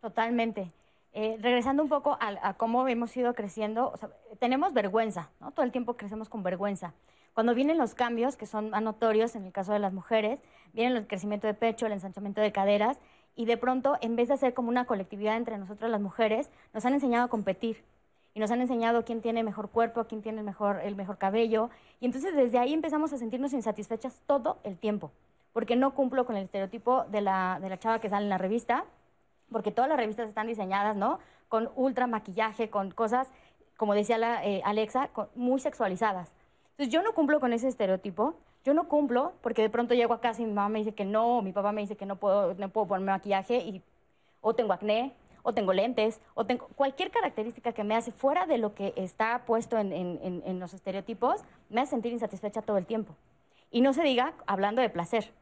Totalmente. Eh, regresando un poco a, cómo hemos ido creciendo, o sea, tenemos vergüenza, ¿no? Todo el tiempo crecemos con vergüenza. Cuando vienen los cambios, que son notorios en el caso de las mujeres, vienen el crecimiento de pecho, el ensanchamiento de caderas, y de pronto, en vez de hacer como una colectividad entre nosotras las mujeres, nos han enseñado a competir. Y nos han enseñado quién tiene mejor cuerpo, quién tiene el mejor, el mejor cabello. Y entonces desde ahí empezamos a sentirnos insatisfechas todo el tiempo. Porque no cumplo con el estereotipo de la, de la chava que sale en la revista, porque todas las revistas están diseñadas, ¿no? Con ultra maquillaje, con cosas, como decía la, eh, Alexa, con- muy sexualizadas. Entonces yo no cumplo con ese estereotipo, yo no cumplo porque de pronto llego a casa y mi mamá me dice que no, mi papá me dice que no puedo, no puedo ponerme maquillaje y o tengo acné, o tengo lentes, o tengo cualquier característica que me hace fuera de lo que está puesto en, en- los estereotipos, me hace sentir insatisfecha todo el tiempo. Y no se diga hablando de placer.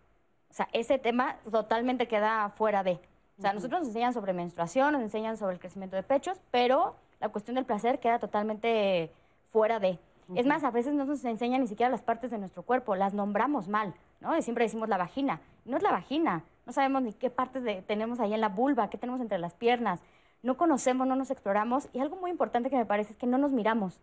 O sea, ese tema totalmente queda fuera de. O sea, nosotros nos enseñan sobre menstruación, nos enseñan sobre el crecimiento de pechos, pero la cuestión del placer queda totalmente fuera de. Es más, a veces no nos enseñan ni siquiera las partes de nuestro cuerpo, las nombramos mal, ¿no? Y siempre decimos la vagina. No es la vagina, no sabemos ni qué partes de- tenemos ahí en la vulva, qué tenemos entre las piernas. No conocemos, no nos exploramos. Y algo muy importante que me parece es que no nos miramos.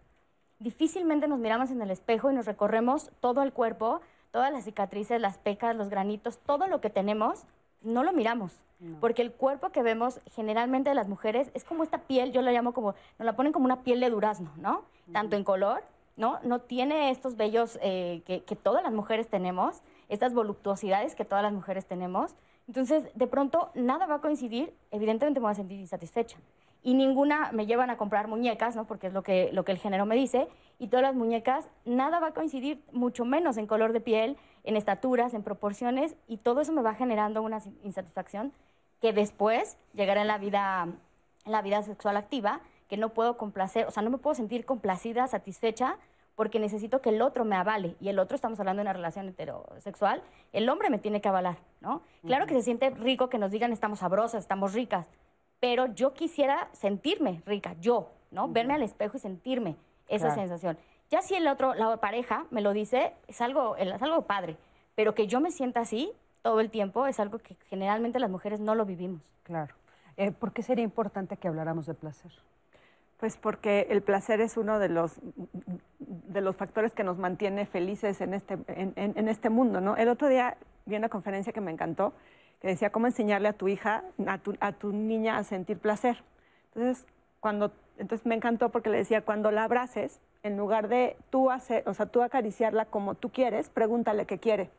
Difícilmente nos miramos en el espejo y nos recorremos todo el cuerpo, todas las cicatrices, las pecas, los granitos, todo lo que tenemos, no lo miramos. Porque el cuerpo que vemos generalmente de las mujeres es como esta piel, yo la llamo como, nos la ponen como una piel de durazno, ¿no? Tanto en color, ¿no? No tiene estos vellos eh, que, que todas las mujeres tenemos, estas voluptuosidades que todas las mujeres tenemos. Entonces, de pronto, nada va a coincidir, evidentemente me voy a sentir insatisfecha. Y ninguna me llevan a comprar muñecas, ¿no? Porque es lo que, lo que el género me dice. Y todas las muñecas, nada va a coincidir, mucho menos en color de piel, en estaturas, en proporciones. Y todo eso me va generando una insatisfacción que después llegará en la vida, en la vida sexual activa, que no puedo complacer, o sea, no me puedo sentir complacida, satisfecha, porque necesito que el otro me avale. Y el otro, estamos hablando de una relación heterosexual, el hombre me tiene que avalar, ¿no? Claro que se siente rico que nos digan estamos sabrosas, estamos ricas, pero yo quisiera sentirme rica, yo, ¿no? Verme al espejo y sentirme esa Claro. sensación. Ya si el otro, la pareja, me lo dice, es algo, es algo padre, pero que yo me sienta así todo el tiempo es algo que generalmente las mujeres no lo vivimos. Claro. Eh, ¿Por qué sería importante que habláramos de placer? Pues porque el placer es uno de los, de los factores que nos mantiene felices en este, en, en- este mundo, ¿no? El otro día vi una conferencia que me encantó, que decía cómo enseñarle a tu hija, a tu, a tu niña a sentir placer. Entonces, cuando, entonces me encantó porque le decía, cuando la abraces, en lugar de tú hacer, o sea, tú acariciarla como tú quieres, pregúntale qué quiere.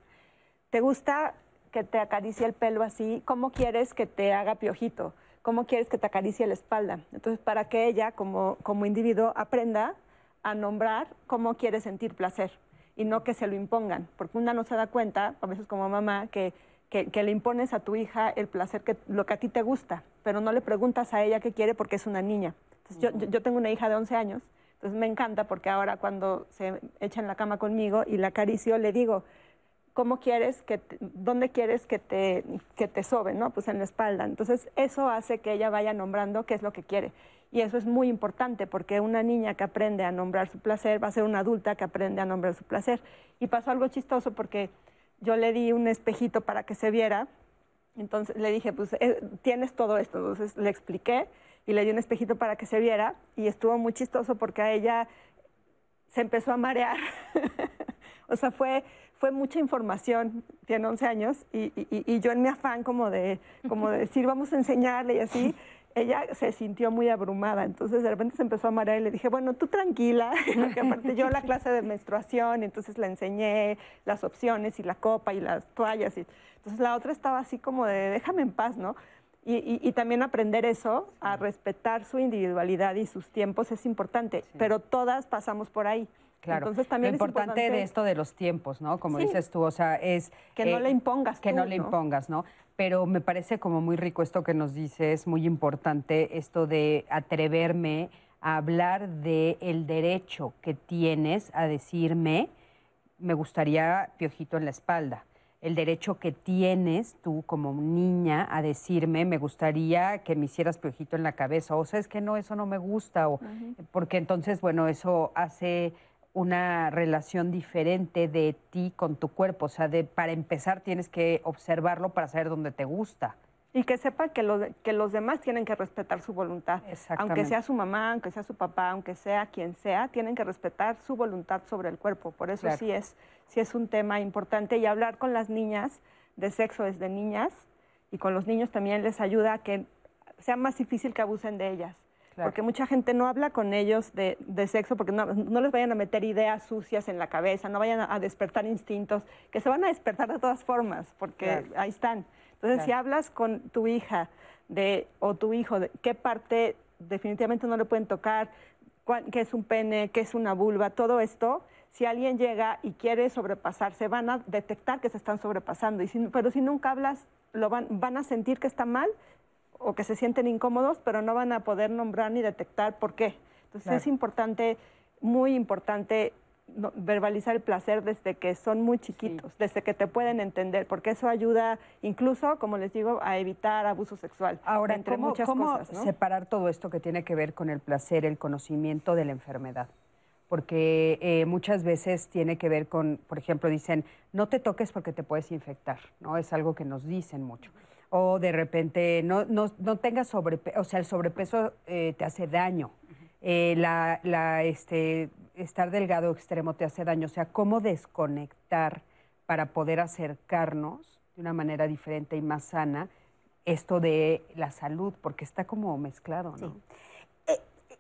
¿Te gusta que te acaricie el pelo así? ¿Cómo quieres que te haga piojito? ¿Cómo quieres que te acaricie la espalda? Entonces, para que ella, como, como individuo, aprenda a nombrar cómo quiere sentir placer y no que se lo impongan, porque una no se da cuenta, a veces como mamá, que, que, que le impones a tu hija el placer, que, lo que a ti te gusta, pero no le preguntas a ella qué quiere porque es una niña. Entonces, yo- yo tengo una hija de 11 años, entonces me encanta porque ahora cuando se echa en la cama conmigo y la acaricio, le digo, ¿cómo quieres que, te- dónde quieres que te, que te sobe, no? Pues en la espalda. Entonces, eso hace que ella vaya nombrando qué es lo que quiere. Y eso es muy importante porque una niña que aprende a nombrar su placer va a ser una adulta que aprende a nombrar su placer. Y pasó algo chistoso porque yo le di un espejito para que se viera. Entonces le dije, pues eh, tienes todo esto. Entonces le expliqué y le di un espejito para que se viera. Y estuvo muy chistoso porque a ella se empezó a marear. o sea, fue, fue mucha información, tiene 11 años, y, y- y yo en mi afán como de, como de decir, vamos a enseñarle y así, ella se sintió muy abrumada. Entonces de repente se empezó a marear y le dije, bueno, tú tranquila, porque aparte yo la clase de menstruación, entonces le enseñé las opciones y la copa y las toallas. Y, entonces la otra estaba así como de, déjame en paz, ¿no? Y, y- y también aprender eso, a respetar su individualidad y sus tiempos es importante, pero todas pasamos por ahí. Claro. Entonces también Lo es importante, de esto de los tiempos, ¿no? Como Sí. dices tú, o sea, es... eh, Que no le impongas Que tú, no le ¿no? impongas, ¿no? Pero me parece como muy rico esto que nos dices, muy importante esto de atreverme a hablar de el derecho que tienes a decirme, me gustaría piojito en la espalda. El derecho que tienes tú como niña a decirme, me gustaría que me hicieras piojito en la cabeza. O sea, es que no, eso no me gusta. O, Porque entonces, bueno, eso hace una relación diferente de ti con tu cuerpo. O sea, de, para empezar tienes que observarlo para saber dónde te gusta. Y que sepa que, lo que los demás tienen que respetar su voluntad. Aunque sea su mamá, aunque sea su papá, aunque sea quien sea, tienen que respetar su voluntad sobre el cuerpo. Por eso Claro. sí, es, sí es un tema importante. Y hablar con las niñas de sexo desde niñas y con los niños también les ayuda a que sea más difícil que abusen de ellas. Claro. Porque mucha gente no habla con ellos de, de sexo porque no, no les vayan a meter ideas sucias en la cabeza, no vayan a, a despertar instintos, que se van a despertar de todas formas, porque Claro. ahí están. Entonces, si Claro. hablas con tu hija de, o tu hijo de qué parte definitivamente no le pueden tocar, cuál- qué es un pene, qué es una vulva, todo esto, si alguien llega y quiere sobrepasarse, van a detectar que se están sobrepasando. Y si- pero si nunca hablas, lo van, van a sentir que está mal o que se sienten incómodos, pero no van a poder nombrar ni detectar por qué. Entonces Claro. es importante, muy importante, verbalizar el placer desde que son muy chiquitos, desde que te pueden entender, porque eso ayuda incluso, como les digo, a evitar abuso sexual. Ahora, entre ¿cómo, muchas cómo cosas, ¿no? separar todo esto que tiene que ver con el placer, el conocimiento de la enfermedad? Porque eh, muchas veces tiene que ver con, por ejemplo, dicen, no te toques porque te puedes infectar, ¿no? Es algo que nos dicen mucho. O de repente, no, no, no tengas sobrepeso, o sea, el sobrepeso eh, te hace daño. Eh, la, la, este, estar delgado extremo te hace daño. O sea, cómo desconectar para poder acercarnos de una manera diferente y más sana esto de la salud, porque está como mezclado, ¿no? Eh,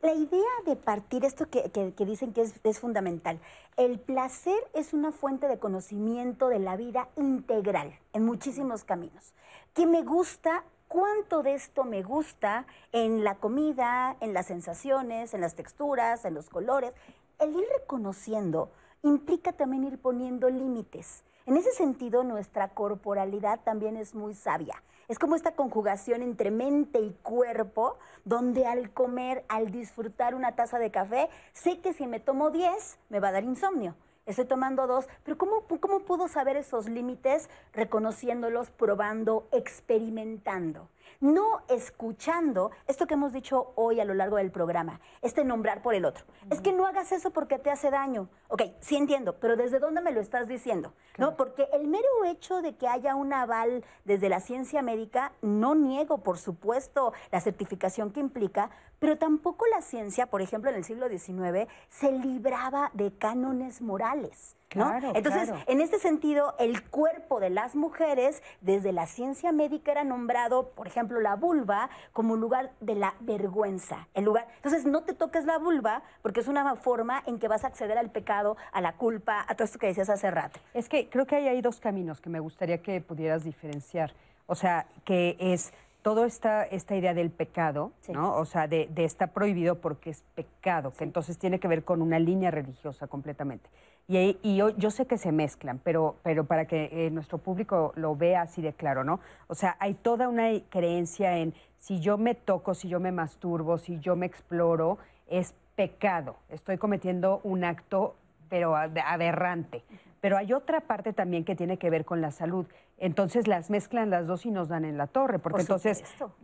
la idea de partir, esto que, dicen que es, es fundamental, el placer es una fuente de conocimiento de la vida integral en muchísimos caminos. ¿Qué me gusta? ¿Cuánto de esto me gusta en la comida, en las sensaciones, en las texturas, en los colores? El ir reconociendo implica también ir poniendo límites. En ese sentido, nuestra corporalidad también es muy sabia. Es como esta conjugación entre mente y cuerpo, donde al comer, al disfrutar una taza de café, sé que si me tomo 10, me va a dar insomnio. Estoy tomando dos, pero ¿cómo, cómo puedo saber esos límites? Reconociéndolos, probando, experimentando. No escuchando esto que hemos dicho hoy a lo largo del programa, este nombrar por el otro. Es que no hagas eso porque te hace daño. Ok, sí entiendo, pero ¿desde dónde me lo estás diciendo? ¿No? Porque el mero hecho de que haya un aval desde la ciencia médica, no niego, por supuesto, la certificación que implica, pero tampoco la ciencia, por ejemplo, en el siglo XIX, se libraba de cánones morales. ¿No? Claro, Entonces, claro. en este sentido, el cuerpo de las mujeres, desde la ciencia médica, era nombrado, por ejemplo, la vulva como lugar de la vergüenza. El lugar. Entonces, no te toques la vulva porque es una forma en que vas a acceder al pecado, a la culpa, a todo esto que decías hace rato. Es que creo que ahí hay dos caminos que me gustaría que pudieras diferenciar. O sea, que es toda esta, esta idea del pecado, Sí. ¿no? O sea, de, de está prohibido porque es pecado, que entonces tiene que ver con una línea religiosa completamente. Y, y yo, yo sé que se mezclan, pero, pero para que eh, nuestro público lo vea así de claro, ¿no? O sea, hay toda una creencia en si yo me toco, si yo me masturbo, si yo me exploro, es pecado. Estoy cometiendo un acto, pero aberrante. Pero hay otra parte también que tiene que ver con la salud. Entonces las mezclan las dos y nos dan en la torre, porque Por entonces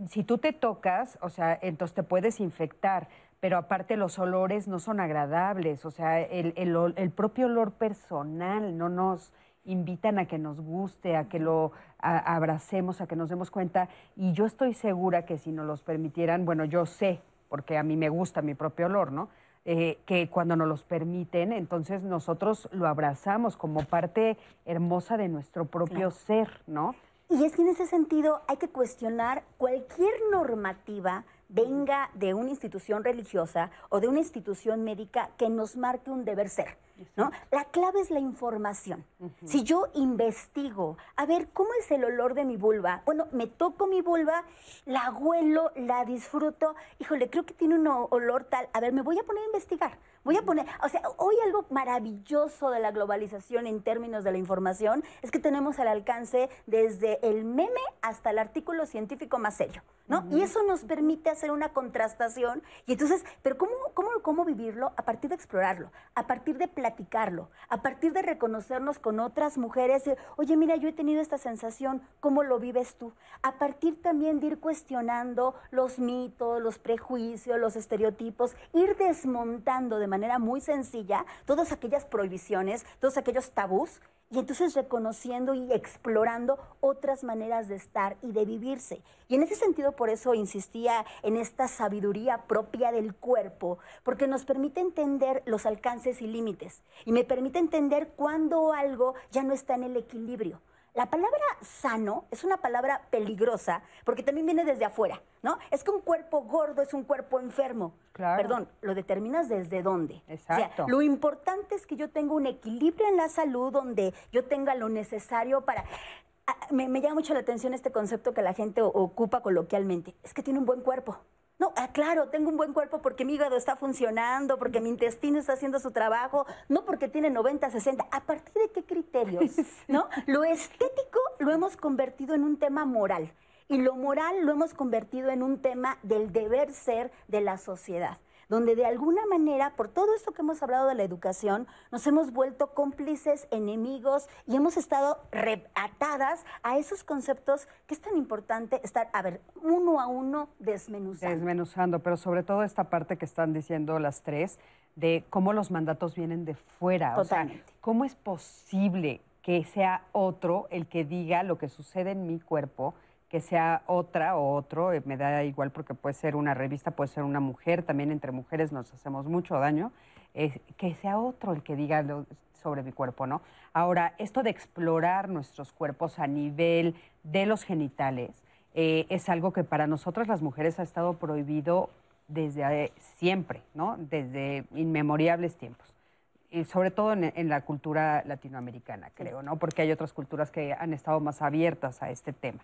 si tú te tocas, o sea, entonces te puedes infectar, pero aparte los olores no son agradables, o sea, el, el el propio olor personal no nos invitan a que nos guste, a que lo a- abracemos, a que nos demos cuenta. Y yo estoy segura que si nos los permitieran, bueno, yo sé, porque a mí me gusta mi propio olor, ¿no? Eh, que cuando nos los permiten, entonces nosotros lo abrazamos como parte hermosa de nuestro propio ser, ¿no? Y es que en ese sentido hay que cuestionar cualquier normativa venga de una institución religiosa o de una institución médica que nos marque un deber ser. ¿No? La clave es la información. Si yo investigo, a ver, ¿cómo es el olor de mi vulva? Bueno, me toco mi vulva, la huelo, la disfruto. Híjole, creo que tiene un olor tal. A ver, me voy a poner a investigar. Voy a poner, o sea, hoy algo maravilloso de la globalización en términos de la información es que tenemos al alcance desde el meme hasta el artículo científico más serio, ¿no? Y eso nos permite hacer una contrastación. Y entonces, pero ¿cómo, cómo, cómo vivirlo? A partir de explorarlo, a partir de platicarlo, a partir de reconocernos con otras mujeres. de, Oye, mira, yo he tenido esta sensación, ¿cómo lo vives tú? A partir también de ir cuestionando los mitos, los prejuicios, los estereotipos, ir desmontando de manera muy sencilla todas aquellas prohibiciones, todos aquellos tabús, y entonces reconociendo y explorando otras maneras de estar y de vivirse. Y en ese sentido, por eso insistía en esta sabiduría propia del cuerpo, porque nos permite entender los alcances y límites, y me permite entender cuándo algo ya no está en el equilibrio. La palabra sano es una palabra peligrosa porque también viene desde afuera, ¿no? Es que un cuerpo gordo es un cuerpo enfermo. Claro. Perdón, lo determinas desde dónde. Exacto. O sea, lo importante es que yo tenga un equilibrio en la salud donde yo tenga lo necesario para... Ah, Me, me llama mucho la atención este concepto que la gente ocupa coloquialmente. Es que tiene un buen cuerpo. No, ah, claro, tengo un buen cuerpo porque mi hígado está funcionando, porque mi intestino está haciendo su trabajo, no porque tiene 90, 60. ¿A partir de qué criterios? ¿No? Lo estético lo hemos convertido en un tema moral y lo moral lo hemos convertido en un tema del deber ser de la sociedad. Donde de alguna manera, por todo esto que hemos hablado de la educación, nos hemos vuelto cómplices, enemigos y hemos estado atadas a esos conceptos que es tan importante estar, a ver, uno a uno desmenuzando. Desmenuzando, pero sobre todo esta parte que están diciendo las tres, de cómo los mandatos vienen de fuera. Totalmente. O sea, ¿cómo es posible que sea otro el que diga lo que sucede en mi cuerpo? Que sea otra o otro, eh, me da igual porque puede ser una revista, puede ser una mujer, también entre mujeres nos hacemos mucho daño, que sea otro el que diga sobre mi cuerpo, ¿no? Ahora, esto de explorar nuestros cuerpos a nivel de los genitales eh, es algo que para nosotras las mujeres ha estado prohibido desde siempre, ¿no? Desde inmemoriables tiempos. Y sobre todo en, en, la cultura latinoamericana, creo, ¿no? Porque hay otras culturas que han estado más abiertas a este tema.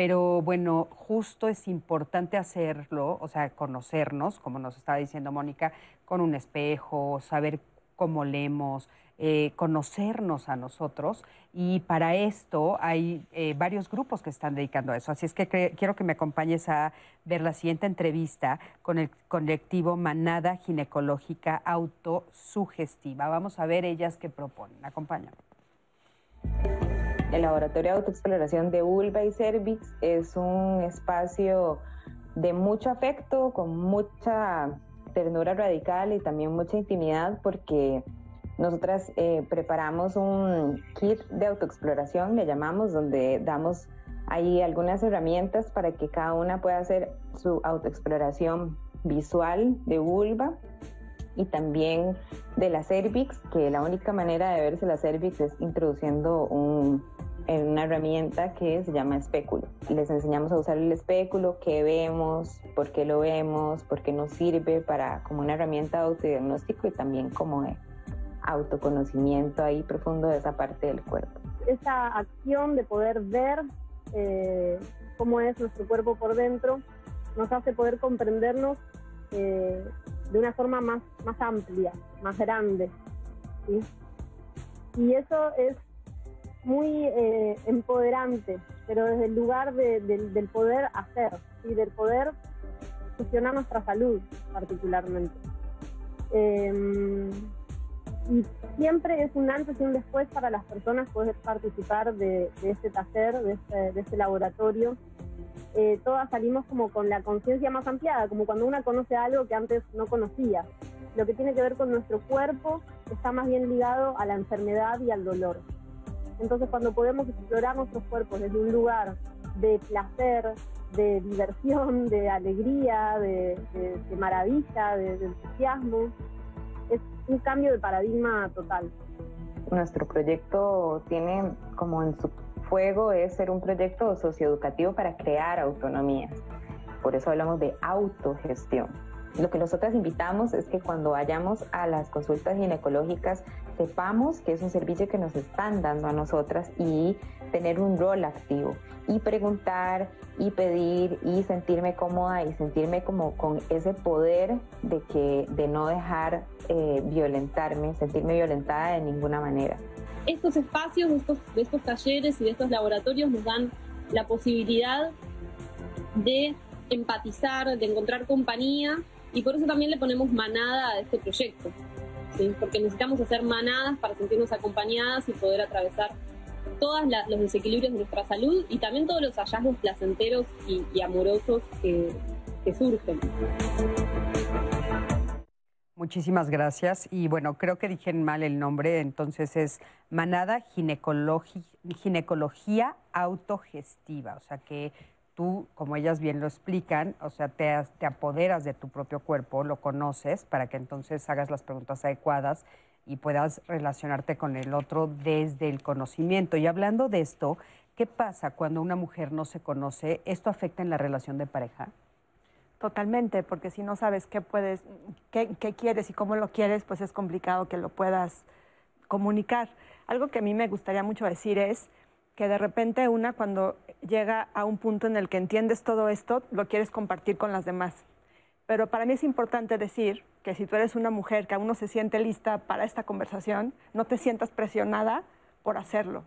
Pero bueno, justo es importante hacerlo, o sea, conocernos, como nos estaba diciendo Mónica, con un espejo, saber cómo leemos, eh, conocernos a nosotros. Y para esto hay eh, varios grupos que están dedicando a eso. Así es que quiero que me acompañes a ver la siguiente entrevista con el colectivo Manada Ginecológica Autosugestiva. Vamos a ver ellas qué proponen. Acompáñame. El Laboratorio de Autoexploración de Vulva y Cervix es un espacio de mucho afecto, con mucha ternura radical y también mucha intimidad porque nosotras eh, preparamos un kit de autoexploración, le llamamos, donde damos ahí algunas herramientas para que cada una pueda hacer su autoexploración visual de vulva y también de la cervix, que la única manera de verse la cervix es introduciendo un, en una herramienta que se llama espéculo. Les enseñamos a usar el espéculo, qué vemos, por qué lo vemos, por qué nos sirve para como una herramienta de autodiagnóstico y también como de autoconocimiento ahí profundo de esa parte del cuerpo. Esa acción de poder ver eh, cómo es nuestro cuerpo por dentro nos hace poder comprendernos eh, de una forma más, más amplia, más grande. Y eso es muy eh, empoderante, pero desde el lugar del poder hacer y del poder gestionar nuestra salud particularmente. Em, y siempre es un antes y un después para las personas poder participar de, este taller, de este, de este laboratorio. Eh, todas salimos como con la conciencia más ampliada, como cuando una conoce algo que antes no conocía. Lo que tiene que ver con nuestro cuerpo está más bien ligado a la enfermedad y al dolor. Entonces cuando podemos explorar nuestros cuerpos desde un lugar de placer, de diversión, de alegría, de, maravilla, de, entusiasmo, es un cambio de paradigma total. Nuestro proyecto tiene como en su fuego es ser un proyecto socioeducativo para crear autonomías. Por eso hablamos de autogestión. Lo que nosotras invitamos es que cuando vayamos a las consultas ginecológicas sepamos que es un servicio que nos están dando a nosotras y tener un rol activo y preguntar y pedir y sentirme cómoda y sentirme como con ese poder de que de no dejar eh, violentarme, sentirme violentada de ninguna manera. Estos espacios, estos, estos talleres y de estos laboratorios nos dan la posibilidad de empatizar, de encontrar compañía y por eso también le ponemos manada a este proyecto, porque necesitamos hacer manadas para sentirnos acompañadas y poder atravesar todos los desequilibrios de nuestra salud y también todos los hallazgos placenteros y, amorosos que, surgen. Muchísimas gracias. Y bueno, creo que dije mal el nombre, entonces es Manada Ginecología Autogestiva, o sea que tú, como ellas bien lo explican, o sea, te, te apoderas de tu propio cuerpo, lo conoces para que entonces hagas las preguntas adecuadas y puedas relacionarte con el otro desde el conocimiento. Y hablando de esto, ¿qué pasa cuando una mujer no se conoce? ¿Esto afecta en la relación de pareja? Totalmente, porque si no sabes qué puedes, qué, qué, quieres y cómo lo quieres, pues es complicado que lo puedas comunicar. Algo que a mí me gustaría mucho decir es que de repente una cuando llega a un punto en el que entiendes todo esto, lo quieres compartir con las demás. Pero para mí es importante decir que si tú eres una mujer que aún no se siente lista para esta conversación, no te sientas presionada por hacerlo,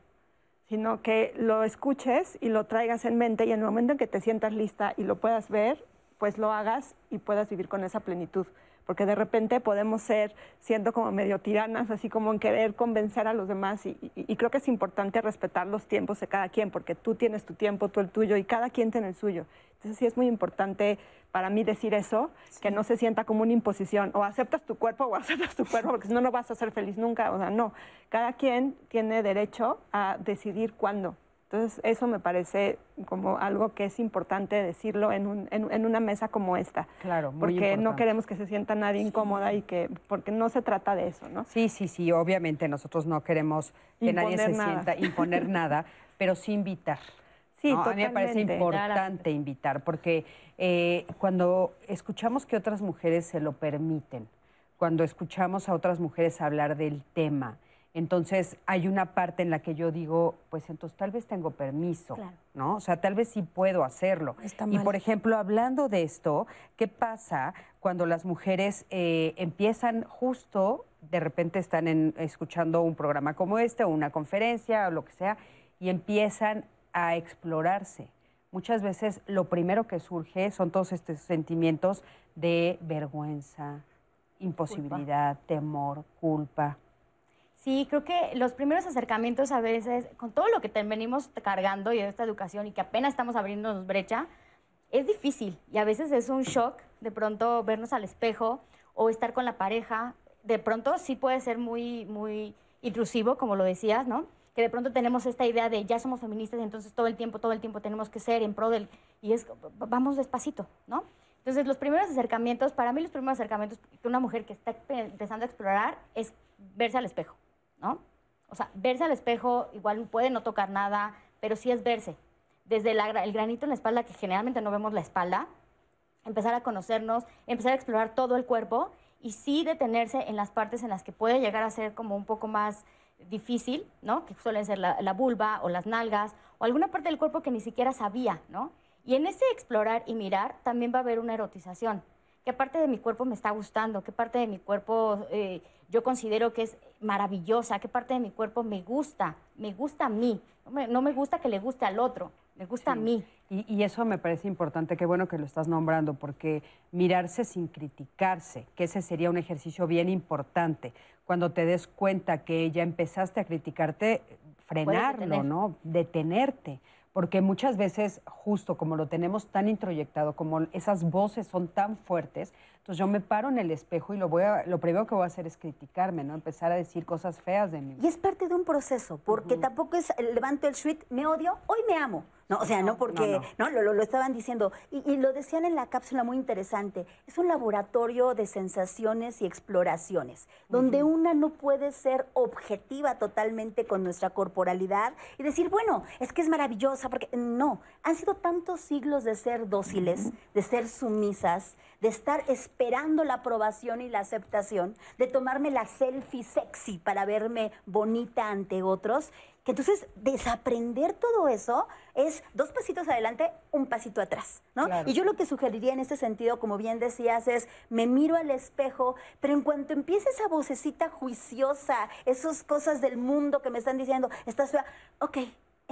sino que lo escuches y lo traigas en mente y en el momento en que te sientas lista y lo puedas ver, pues lo hagas y puedas vivir con esa plenitud porque de repente podemos ser siendo como medio tiranas, así como en querer convencer a los demás y, creo que es importante respetar los tiempos de cada quien, porque tú tienes tu tiempo, tú el tuyo y cada quien tiene el suyo. Entonces sí es muy importante para mí decir eso, que no se sienta como una imposición, o aceptas tu cuerpo o aceptas tu cuerpo, porque si no, no vas a ser feliz nunca, o sea, no, cada quien tiene derecho a decidir cuándo. Entonces, eso me parece como algo que es importante decirlo en, un, en, una mesa como esta. Claro, muy Porque no queremos que se sienta nadie incómoda y que, porque no se trata de eso, ¿no? Sí, sí, sí, obviamente nosotros no queremos que nadie se sienta, imponer nada, pero sí invitar. Sí, totalmente. A mí me parece importante invitar, porque eh, cuando escuchamos que otras mujeres se lo permiten, cuando escuchamos a otras mujeres hablar del tema, entonces hay una parte en la que yo digo, pues entonces tal vez tengo permiso, ¿no? O sea, tal vez sí puedo hacerlo. y por ejemplo, hablando de esto, ¿qué pasa cuando las mujeres eh, empiezan justo, de repente están escuchando un programa como este o una conferencia o lo que sea, y empiezan a explorarse? Muchas veces lo primero que surge son todos estos sentimientos de vergüenza, imposibilidad, temor, culpa. Sí, creo que los primeros acercamientos a veces, con todo lo que te venimos cargando y de esta educación y que apenas estamos abriéndonos brecha, es difícil y a veces es un shock de pronto vernos al espejo o estar con la pareja. De pronto sí puede ser muy, muy intrusivo, como lo decías, ¿no? Que de pronto tenemos esta idea de ya somos feministas entonces todo el tiempo, todo el tiempo tenemos que ser en pro del... Y es, vamos despacito, ¿no? Entonces, los primeros acercamientos, para mí los primeros acercamientos que una mujer que está empezando a explorar es verse al espejo. ¿No? O sea, verse al espejo igual puede no tocar nada, pero sí es verse. Desde el granito en la espalda, que generalmente no vemos la espalda, empezar a conocernos, empezar a explorar todo el cuerpo y sí detenerse en las partes en las que puede llegar a ser como un poco más difícil, ¿no? Que suelen ser la, la, vulva o las nalgas o alguna parte del cuerpo que ni siquiera sabía, ¿no? Y en ese explorar y mirar también va a haber una erotización. ¿Qué parte de mi cuerpo me está gustando? ¿Qué parte de mi cuerpo eh, yo considero que es maravillosa? ¿Qué parte de mi cuerpo me gusta? Me gusta a mí. No me, gusta que le guste al otro, me gusta a mí. Y, y, eso me parece importante, qué bueno que lo estás nombrando, porque mirarse sin criticarse, que ese sería un ejercicio bien importante. Cuando te des cuenta que ya empezaste a criticarte, frenarlo, ¿no? Detenerte porque muchas veces, justo como lo tenemos tan introyectado, como esas voces son tan fuertes, entonces yo me paro en el espejo y lo, voy a, lo primero que voy a hacer es criticarme, ¿no? Empezar a decir cosas feas de mí. Y es parte de un proceso, porque tampoco es levanto el suite, me odio, hoy me amo. No, o sea, no, porque, no, Lo, estaban diciendo. Y, lo decían en la cápsula muy interesante. Es un laboratorio de sensaciones y exploraciones, donde una no puede ser objetiva totalmente con nuestra corporalidad y decir, bueno, es que es maravillosa, porque no, han sido tantos siglos de ser dóciles, de ser sumisas, de estar esperando la aprobación y la aceptación, de tomarme la selfie sexy para verme bonita ante otros, que entonces desaprender todo eso es dos pasitos adelante, un pasito atrás, ¿no? Y yo lo que sugeriría en ese sentido, como bien decías, es me miro al espejo, pero en cuanto empiece esa vocecita juiciosa, esas cosas del mundo que me están diciendo, estás fea, ok,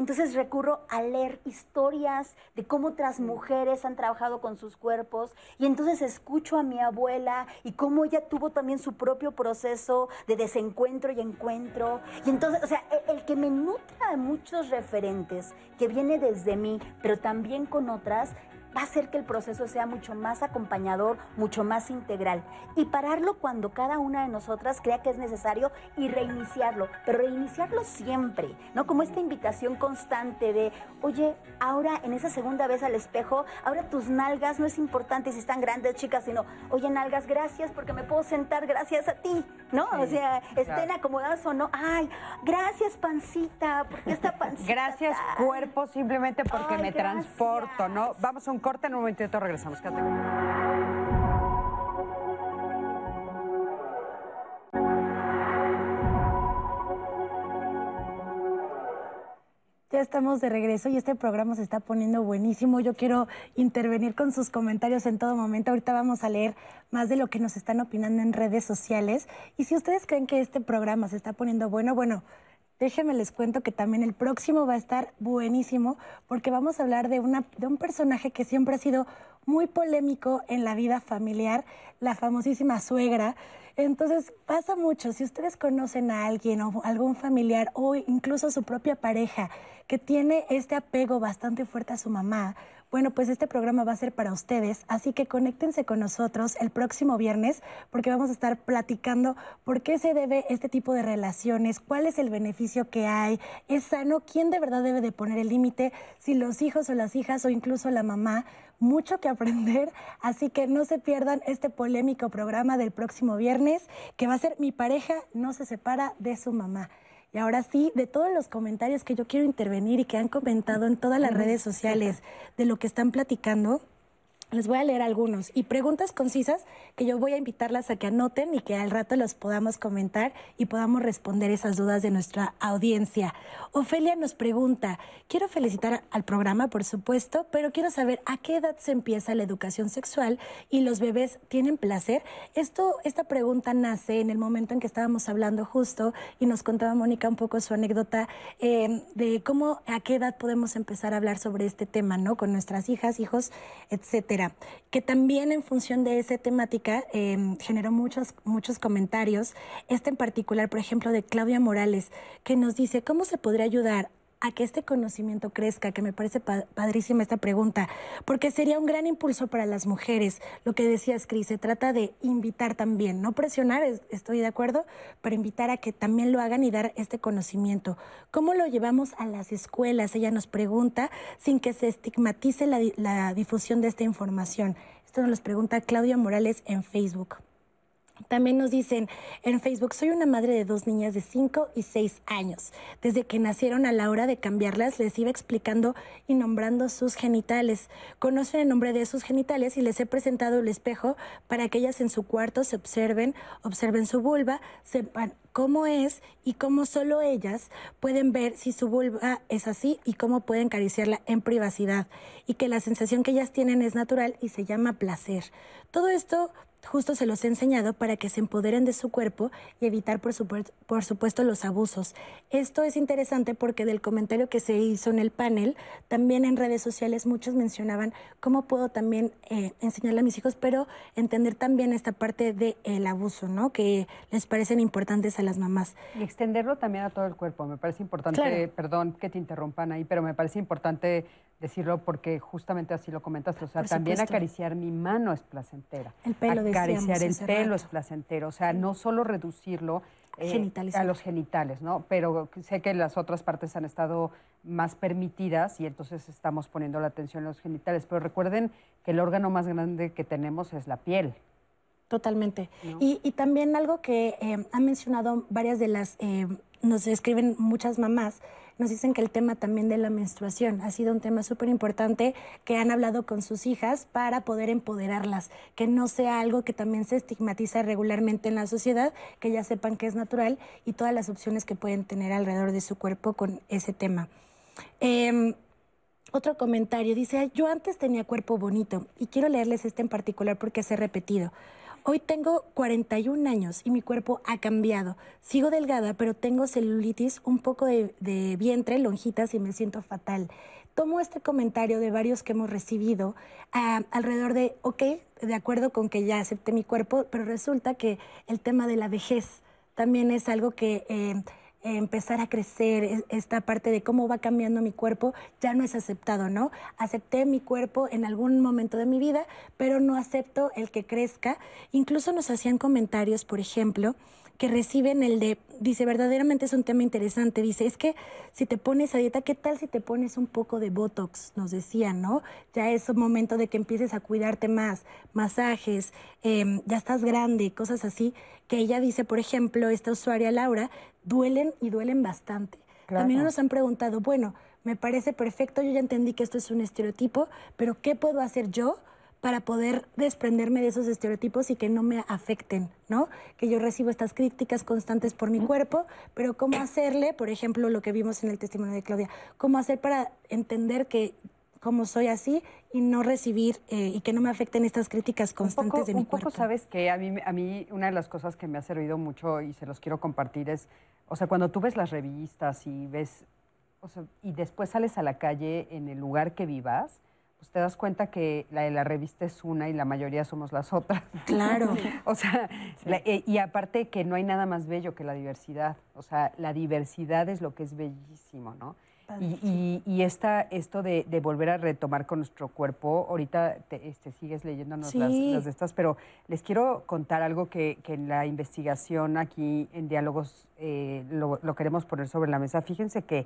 entonces recurro a leer historias de cómo otras mujeres han trabajado con sus cuerpos y entonces escucho a mi abuela y cómo ella tuvo también su propio proceso de desencuentro y encuentro. Y entonces, o sea, el, el que me nutra de muchos referentes que viene desde mí, pero también con otras, va a hacer que el proceso sea mucho más acompañador, mucho más integral. Y pararlo cuando cada una de nosotras crea que es necesario y reiniciarlo, pero reiniciarlo siempre, ¿no? Como esta invitación constante de, oye, ahora en esa segunda vez al espejo, ahora tus nalgas no es importante si están grandes, chicas, sino, oye, nalgas, gracias porque me puedo sentar gracias a ti, ¿no? o sea, estén acomodadas o no. Ay, gracias, pancita, porque esta pancita. Gracias, cuerpo, simplemente porque me transporto, ¿no? Vamos a un corte, en un momentito regresamos. Ya estamos de regreso y este programa se está poniendo buenísimo. Yo quiero intervenir con sus comentarios en todo momento. Ahorita vamos a leer más de lo que nos están opinando en redes sociales. Y si ustedes creen que este programa se está poniendo bueno, bueno, déjenme les cuento que también el próximo va a estar buenísimo porque vamos a hablar de, una, de un personaje que siempre ha sido muy polémico en la vida familiar, la famosísima suegra. Entonces pasa mucho, si ustedes conocen a alguien o algún familiar o incluso su propia pareja que tiene este apego bastante fuerte a su mamá, bueno, pues este programa va a ser para ustedes, así que conéctense con nosotros el próximo viernes porque vamos a estar platicando por qué se debe este tipo de relaciones, cuál es el beneficio que hay, es sano, quién de verdad debe de poner el límite, si los hijos o las hijas o incluso la mamá, mucho que aprender, así que no se pierdan este polémico programa del próximo viernes que va a ser Mi pareja no se separa de su mamá. Y ahora sí, de todos los comentarios que yo quiero intervenir y que han comentado en todas las redes sociales de lo que están platicando, les voy a leer algunos y preguntas concisas que yo voy a invitarlas a que anoten y que al rato los podamos comentar y podamos responder esas dudas de nuestra audiencia. Ofelia nos pregunta, quiero felicitar al programa, por supuesto, pero quiero saber a qué edad se empieza la educación sexual y los bebés tienen placer. Esto, esta pregunta nace en el momento en que estábamos hablando justo y nos contaba Mónica un poco su anécdota eh, de cómo a qué edad podemos empezar a hablar sobre este tema, ¿no? Con nuestras hijas, hijos, etcétera que también en función de esa temática em, generó muchos, muchos comentarios. Este en particular, por ejemplo, de Claudia Morales, que nos dice cómo se podría ayudar a que este conocimiento crezca, que me parece padrísima esta pregunta, porque sería un gran impulso para las mujeres. Lo que decías, Cris, se trata de invitar también, no presionar, estoy de acuerdo, pero invitar a que también lo hagan y dar este conocimiento. ¿Cómo lo llevamos a las escuelas? Ella nos pregunta, sin que se estigmatice la, la difusión de esta información. Esto nos lo pregunta Claudia Morales en Facebook. También nos dicen en Facebook, soy una madre de dos niñas de 5 y 6 años. Desde que nacieron a la hora de cambiarlas, les iba explicando y nombrando sus genitales. Conocen el nombre de sus genitales y les he presentado el espejo para que ellas en su cuarto se observen, observen su vulva, sepan cómo es y cómo solo ellas pueden ver si su vulva es así y cómo pueden acariciarla en privacidad y que la sensación que ellas tienen es natural y se llama placer. Todo esto justo se los he enseñado para que se empoderen de su cuerpo y evitar, por, por, supuesto, los abusos. Esto es interesante porque del comentario que se hizo en el panel, también en redes sociales muchos mencionaban cómo puedo también eh, enseñarle a mis hijos, pero entender también esta parte del abuso, ¿no? Que les parecen importantes a las mamás. Y extenderlo también a todo el cuerpo. Me parece importante, perdón que te interrumpan ahí, pero me parece importante decirlo porque justamente así lo comentaste. O sea, también acariciar mi mano es placentera. El pelo Acariciar el pelo es placentero. O sea, no solo reducirlo eh, a los genitales, ¿no? Pero sé que las otras partes han estado más permitidas y entonces estamos poniendo la atención en los genitales. Pero recuerden que el órgano más grande que tenemos es la piel. Totalmente. Y, también algo que eh, han mencionado varias de las, eh, nos escriben muchas mamás, nos dicen que el tema también de la menstruación ha sido un tema súper importante que han hablado con sus hijas para poder empoderarlas, que no sea algo que también se estigmatiza regularmente en la sociedad, que ya sepan que es natural y todas las opciones que pueden tener alrededor de su cuerpo con ese tema. Em, otro comentario dice, yo antes tenía cuerpo bonito y quiero leerles este en particular porque se ha repetido. Hoy tengo 41 años y mi cuerpo ha cambiado. Sigo delgada, pero tengo celulitis, un poco de, vientre, lonjitas y me siento fatal. Tomo este comentario de varios que hemos recibido ah, alrededor de, ok, de acuerdo con que ya acepté mi cuerpo, pero resulta que el tema de la vejez también es algo que... Eh, empezar a crecer, esta parte de cómo va cambiando mi cuerpo, ya no es aceptado, ¿no? Acepté mi cuerpo en algún momento de mi vida, pero no acepto el que crezca. Incluso nos hacían comentarios, por ejemplo, que reciben el de, dice, verdaderamente es un tema interesante, dice, es que si te pones a dieta, ¿qué tal si te pones un poco de Botox? Nos decían, ¿no? Ya es un momento de que empieces a cuidarte más, masajes, em, ya estás grande, cosas así, que ella dice, por ejemplo, esta usuaria Laura, duelen y duelen bastante. También nos han preguntado, bueno, me parece perfecto, yo ya entendí que esto es un estereotipo, pero ¿qué puedo hacer yo para poder desprenderme de esos estereotipos y que no me afecten, ¿no? Que yo recibo estas críticas constantes por mi cuerpo, pero cómo hacerle, por ejemplo, lo que vimos en el testimonio de Claudia, cómo hacer para entender que como soy así y no recibir eh, y que no me afecten estas críticas constantes de mi un poco, cuerpo. sabes que a mí, a mí una de las cosas que me ha servido mucho y se los quiero compartir es, o sea, cuando tú ves las revistas y ves, o sea, y después sales a la calle en el lugar que vivas, pues te das cuenta que la de la revista es una y la mayoría somos las otras. Claro. o sea, la- eh, y aparte que no hay nada más bello que la diversidad. O sea, la diversidad es lo que es bellísimo, ¿no? Y, y- y esta, esto de, de volver a retomar con nuestro cuerpo, ahorita te- este, sigues leyéndonos las, Sí. las de estas, pero les quiero contar algo que, que en la investigación aquí en Diálogos eh, lo, lo queremos poner sobre la mesa. Fíjense que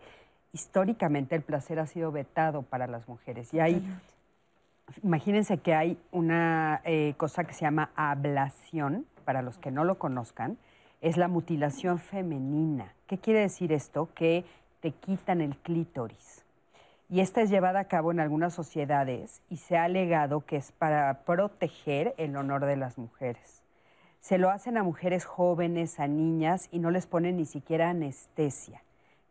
históricamente el placer ha sido vetado para las mujeres y hay Imagínense que hay una eh, cosa que se llama ablación, para los que no lo conozcan, es la mutilación femenina. ¿Qué quiere decir esto? Que te quitan el clítoris. Y esta es llevada a cabo en algunas sociedades y se ha alegado que es para proteger el honor de las mujeres. Se lo hacen a mujeres jóvenes, a niñas y no les ponen ni siquiera anestesia.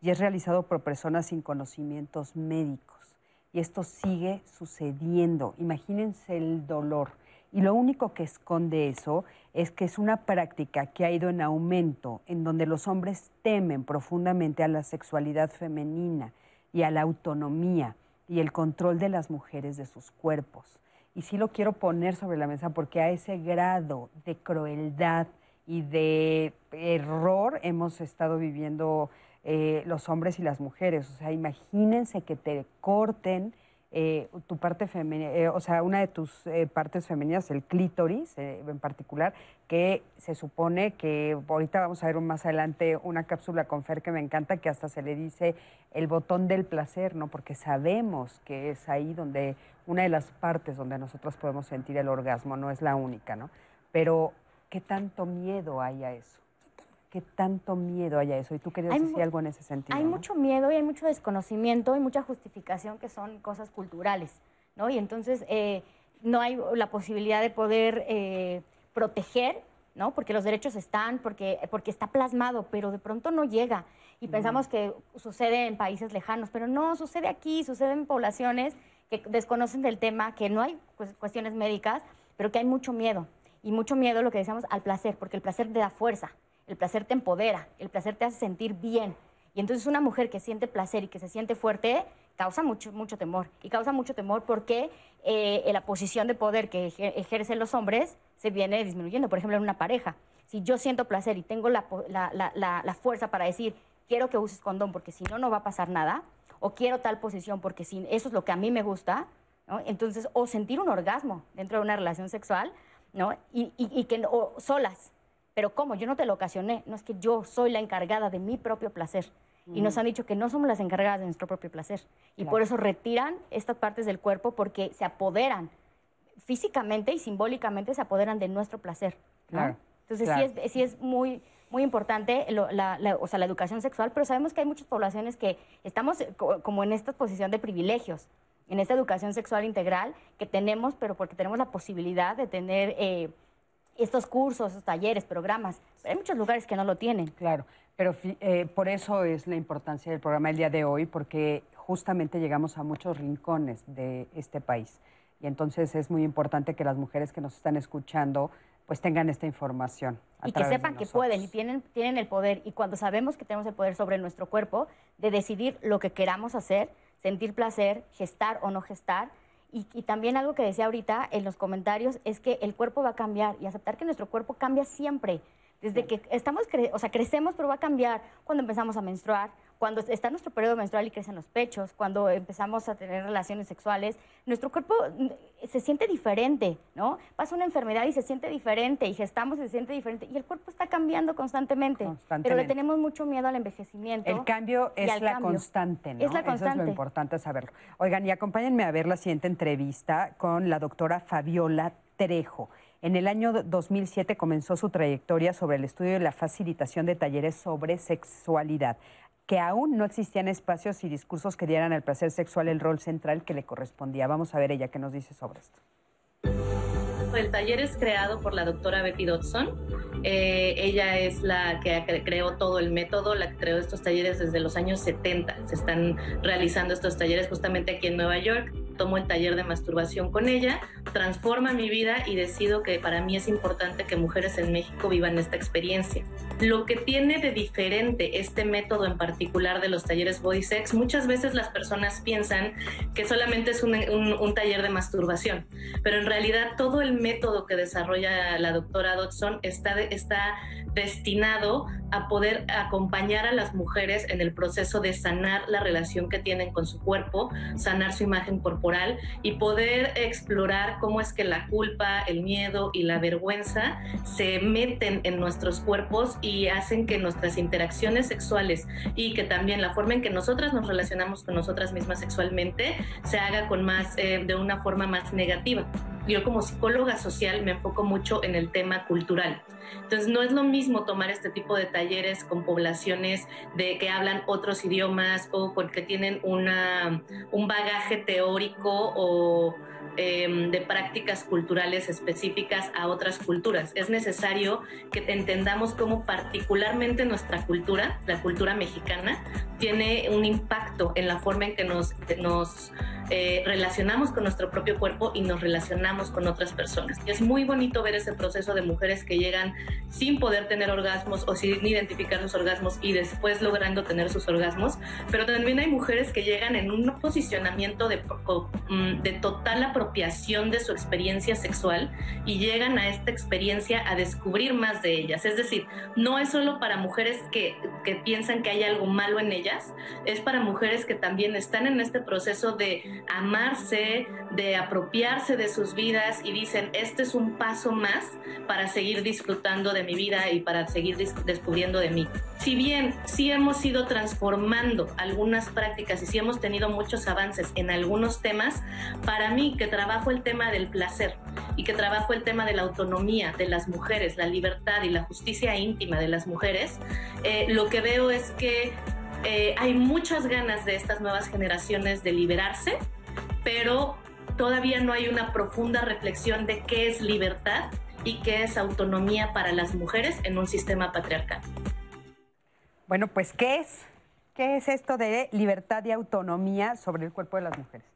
Y es realizado por personas sin conocimientos médicos y esto sigue sucediendo. Imagínense el dolor. Y lo único que esconde eso es que es una práctica que ha ido en aumento, en donde los hombres temen profundamente a la sexualidad femenina y a la autonomía y el control de las mujeres de sus cuerpos. Y sí lo quiero poner sobre la mesa porque a ese grado de crueldad y de error hemos estado viviendo eh, los hombres y las mujeres. O sea, imagínense que te corten eh, tu parte femenina, o sea, una de tus eh, partes femeninas, el clítoris eh, en particular, que se supone que ahorita vamos a ver más adelante una cápsula con Fer que me encanta, que hasta se le dice el botón del placer, ¿no? Porque sabemos que es ahí donde, una de las partes donde nosotros podemos sentir el orgasmo, no es la única, ¿no? Pero, ¿qué tanto miedo hay a eso? ¿Qué tanto miedo hay a eso? Y tú querías Hay decir algo en ese sentido. Hay ¿no? mucho miedo y hay mucho desconocimiento y mucha justificación que son cosas culturales, ¿no? Y entonces eh, no hay la posibilidad de poder eh, proteger, ¿no? Porque los derechos están, porque, porque está plasmado, pero de pronto no llega. Y pensamos que sucede en países lejanos, pero no, sucede aquí, sucede en poblaciones que desconocen del tema, que no hay pues, cuestiones médicas, pero que hay mucho miedo. Y mucho miedo, lo que decíamos, al placer, porque el placer te da fuerza, el placer te empodera, el placer te hace sentir bien. Y entonces una mujer que siente placer y que se siente fuerte causa mucho, mucho temor. Y causa mucho temor porque eh, la posición de poder que ejer- ejercen los hombres se viene disminuyendo. Por ejemplo, en una pareja. Si yo siento placer y tengo la, la- la- fuerza para decir, quiero que uses condón porque si no, no va a pasar nada, o quiero tal posición porque si, eso es lo que a mí me gusta. Entonces, o sentir un orgasmo dentro de una relación sexual, ¿no? Y, y- y que, o solas. Pero ¿cómo? Yo no te lo ocasioné. No es que yo soy la encargada de mi propio placer. Y nos Mm. han dicho que no somos las encargadas de nuestro propio placer. Y Claro. por eso retiran estas partes del cuerpo porque se apoderan físicamente y simbólicamente se apoderan de nuestro placer. ¿no? Claro, Entonces claro. sí es, sí es muy, muy importante lo- la, la- o sea, la educación sexual, pero sabemos que hay muchas poblaciones que estamos eh, co- como en esta posición de privilegios, en esta educación sexual integral que tenemos, pero porque tenemos la posibilidad de tener eh, estos cursos, estos talleres, programas. Pero hay muchos lugares que no lo tienen. Claro, pero eh, por eso es la importancia del programa el día de hoy, porque justamente llegamos a muchos rincones de este país. Y entonces es muy importante que las mujeres que nos están escuchando pues tengan esta información. a y que sepan que pueden y tienen, tienen el poder. Y cuando sabemos que tenemos el poder sobre nuestro cuerpo, de decidir lo que queramos hacer, sentir placer, gestar o no gestar. Y, y también algo que decía ahorita en los comentarios es que el cuerpo va a cambiar y aceptar que nuestro cuerpo cambia siempre. Desde que estamos, cre- o sea, crecemos, pero va a cambiar cuando empezamos a menstruar, cuando está nuestro periodo menstrual y crecen los pechos, cuando empezamos a tener relaciones sexuales, nuestro cuerpo mm, se siente diferente, ¿no? Pasa una enfermedad y se siente diferente, y gestamos y se siente diferente, y el cuerpo está cambiando constantemente, pero le tenemos mucho miedo al envejecimiento. El cambio es la cambio. constante, ¿no? Es la Eso es lo constante. importante saberlo. Oigan, y acompáñenme a ver la siguiente entrevista con la doctora Fabiola Trejo. En el año 2007 comenzó su trayectoria sobre el estudio y la facilitación de talleres sobre sexualidad, que aún no existían espacios y discursos que dieran al placer sexual el rol central que le correspondía. Vamos a ver ella qué nos dice sobre esto. El taller es creado por la doctora Betty Dodson. Eh, ella es la que cre- creó todo el método, la que creó estos talleres desde los años 70. Se están realizando estos talleres justamente aquí en Nueva York. tomo el taller de masturbación con ella, transforma mi vida y decido que para mí es importante que mujeres en México vivan esta experiencia. Lo que tiene de diferente este método en particular de los talleres body sex, muchas veces las personas piensan que solamente es un, un taller de masturbación, pero en realidad todo el método que desarrolla la doctora Dodson está, está destinado a poder acompañar a las mujeres en el proceso de sanar la relación que tienen con su cuerpo, sanar su imagen corporal y poder explorar cómo es que la culpa, el miedo y la vergüenza se meten en nuestros cuerpos y hacen que nuestras interacciones sexuales y que también la forma en que nosotras nos relacionamos con nosotras mismas sexualmente se haga con más, eh, de una forma más negativa yo como psicóloga social me enfoco mucho en el tema cultural. Entonces no es lo mismo tomar este tipo de talleres con poblaciones de que hablan otros idiomas o porque tienen una, un bagaje teórico o Em, de prácticas culturales específicas a otras culturas. Es necesario que entendamos cómo particularmente nuestra cultura, la cultura mexicana, tiene un impacto en la forma en que nos, nos eh, relacionamos con nuestro propio cuerpo y nos relacionamos con otras personas. Es muy bonito ver ese proceso de mujeres que llegan sin poder tener orgasmos o sin identificar sus orgasmos y después logrando tener sus orgasmos, pero también hay mujeres que llegan en un posicionamiento de, mm, de total apropiación de su experiencia sexual y llegan a esta experiencia a descubrir más de ellas. Es decir, no es solo para mujeres que, que piensan que hay algo malo en ellas, es para mujeres que también están en este proceso de amarse, de apropiarse de sus vidas y dicen, este es un paso más para seguir disfrutando de mi vida y para seguir descubriendo de mí. Si bien sí hemos ido transformando algunas prácticas y sí hemos tenido muchos avances en algunos temas, para mí que trabajo el tema del placer y que trabajo el tema de la autonomía de las mujeres, la libertad y la justicia íntima de las mujeres, eh, lo que veo es que eh, hay muchas ganas de estas nuevas generaciones de liberarse, pero todavía no hay una profunda reflexión de qué es libertad y qué es autonomía para las mujeres en un sistema patriarcal. Bueno, pues ¿qué es? ¿Qué es esto de libertad y autonomía sobre el cuerpo de las mujeres?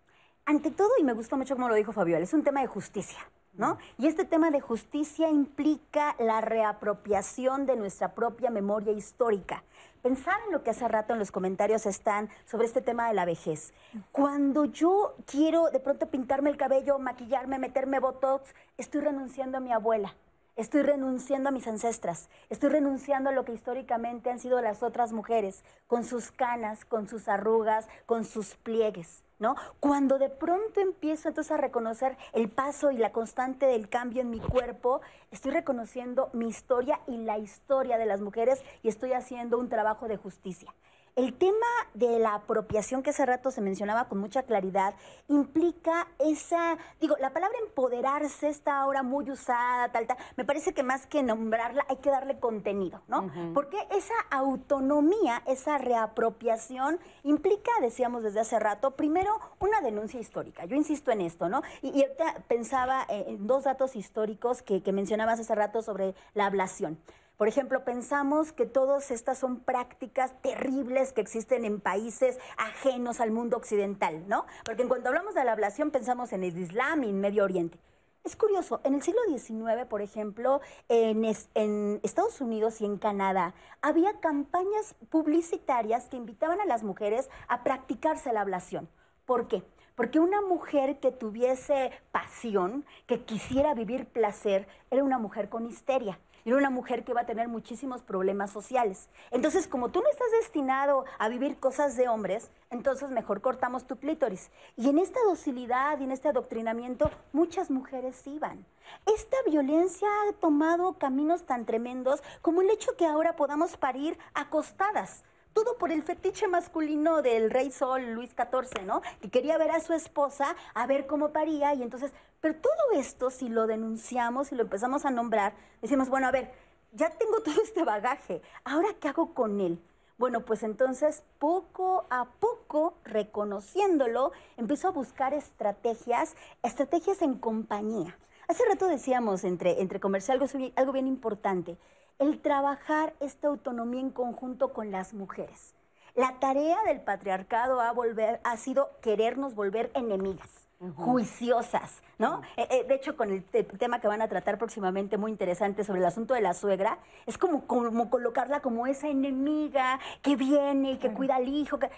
Ante todo, y me gusta mucho como lo dijo Fabiola, es un tema de justicia. ¿No? Y este tema de justicia implica la reapropiación de nuestra propia memoria histórica. Pensar en lo que hace rato en los comentarios están sobre este tema de la vejez. Cuando yo quiero de pronto pintarme el cabello, maquillarme, meterme botox, estoy renunciando a mi abuela. Estoy renunciando a mis ancestras, estoy renunciando a lo que históricamente han sido las otras mujeres, con sus canas, con sus arrugas, con sus pliegues. ¿No? Cuando de pronto empiezo entonces a reconocer el paso y la constante del cambio en mi cuerpo, estoy reconociendo mi historia y la historia de las mujeres y estoy haciendo un trabajo de justicia. El tema de la apropiación que hace rato se mencionaba con mucha claridad implica esa, digo, la palabra empoderarse está ahora muy usada, tal, tal. Me parece que más que nombrarla hay que darle contenido, ¿no? Porque esa autonomía, esa reapropiación implica, decíamos desde hace rato, primero una denuncia histórica. Yo insisto en esto, ¿no? Y, ahorita pensaba en dos datos históricos que, que mencionabas hace rato sobre la ablación. Por ejemplo, pensamos que todas estas son prácticas terribles que existen en países ajenos al mundo occidental, ¿no? Porque en cuanto hablamos de la ablación pensamos en el Islam y en Medio Oriente. Es curioso, en el siglo XIX, por ejemplo, en, en, Estados Unidos y en Canadá, había campañas publicitarias que invitaban a las mujeres a practicarse la ablación. ¿Por qué? Porque una mujer que tuviese pasión, que quisiera vivir placer, era una mujer con histeria era una mujer que iba a tener muchísimos problemas sociales. Entonces, como tú no estás destinado a vivir cosas de hombres, entonces mejor cortamos tu clítoris. Y en esta docilidad y en este adoctrinamiento, muchas mujeres iban. Esta violencia ha tomado caminos tan tremendos como el hecho que ahora podamos parir acostadas todo por el fetiche masculino del rey Sol, Luis XIV, ¿no? Que quería ver a su esposa, a ver cómo paría, y entonces, pero todo esto, si lo denunciamos y lo empezamos a nombrar, decimos, bueno, a ver, ya tengo todo este bagaje, ¿ahora qué hago con él? Bueno, pues entonces poco a poco, reconociéndolo, empiezo a buscar estrategias, estrategias en compañía. Hace rato decíamos entre, entre comercial algo, algo bien importante el trabajar esta autonomía en conjunto con las mujeres. La tarea del patriarcado ha, volver, ha sido querernos volver enemigas. juiciosas, ¿no? Eh, eh, de hecho, con el, te- tema que van a tratar próximamente muy interesante sobre el asunto de la suegra, es como, como colocarla como esa enemiga que viene y que cuida al hijo. que-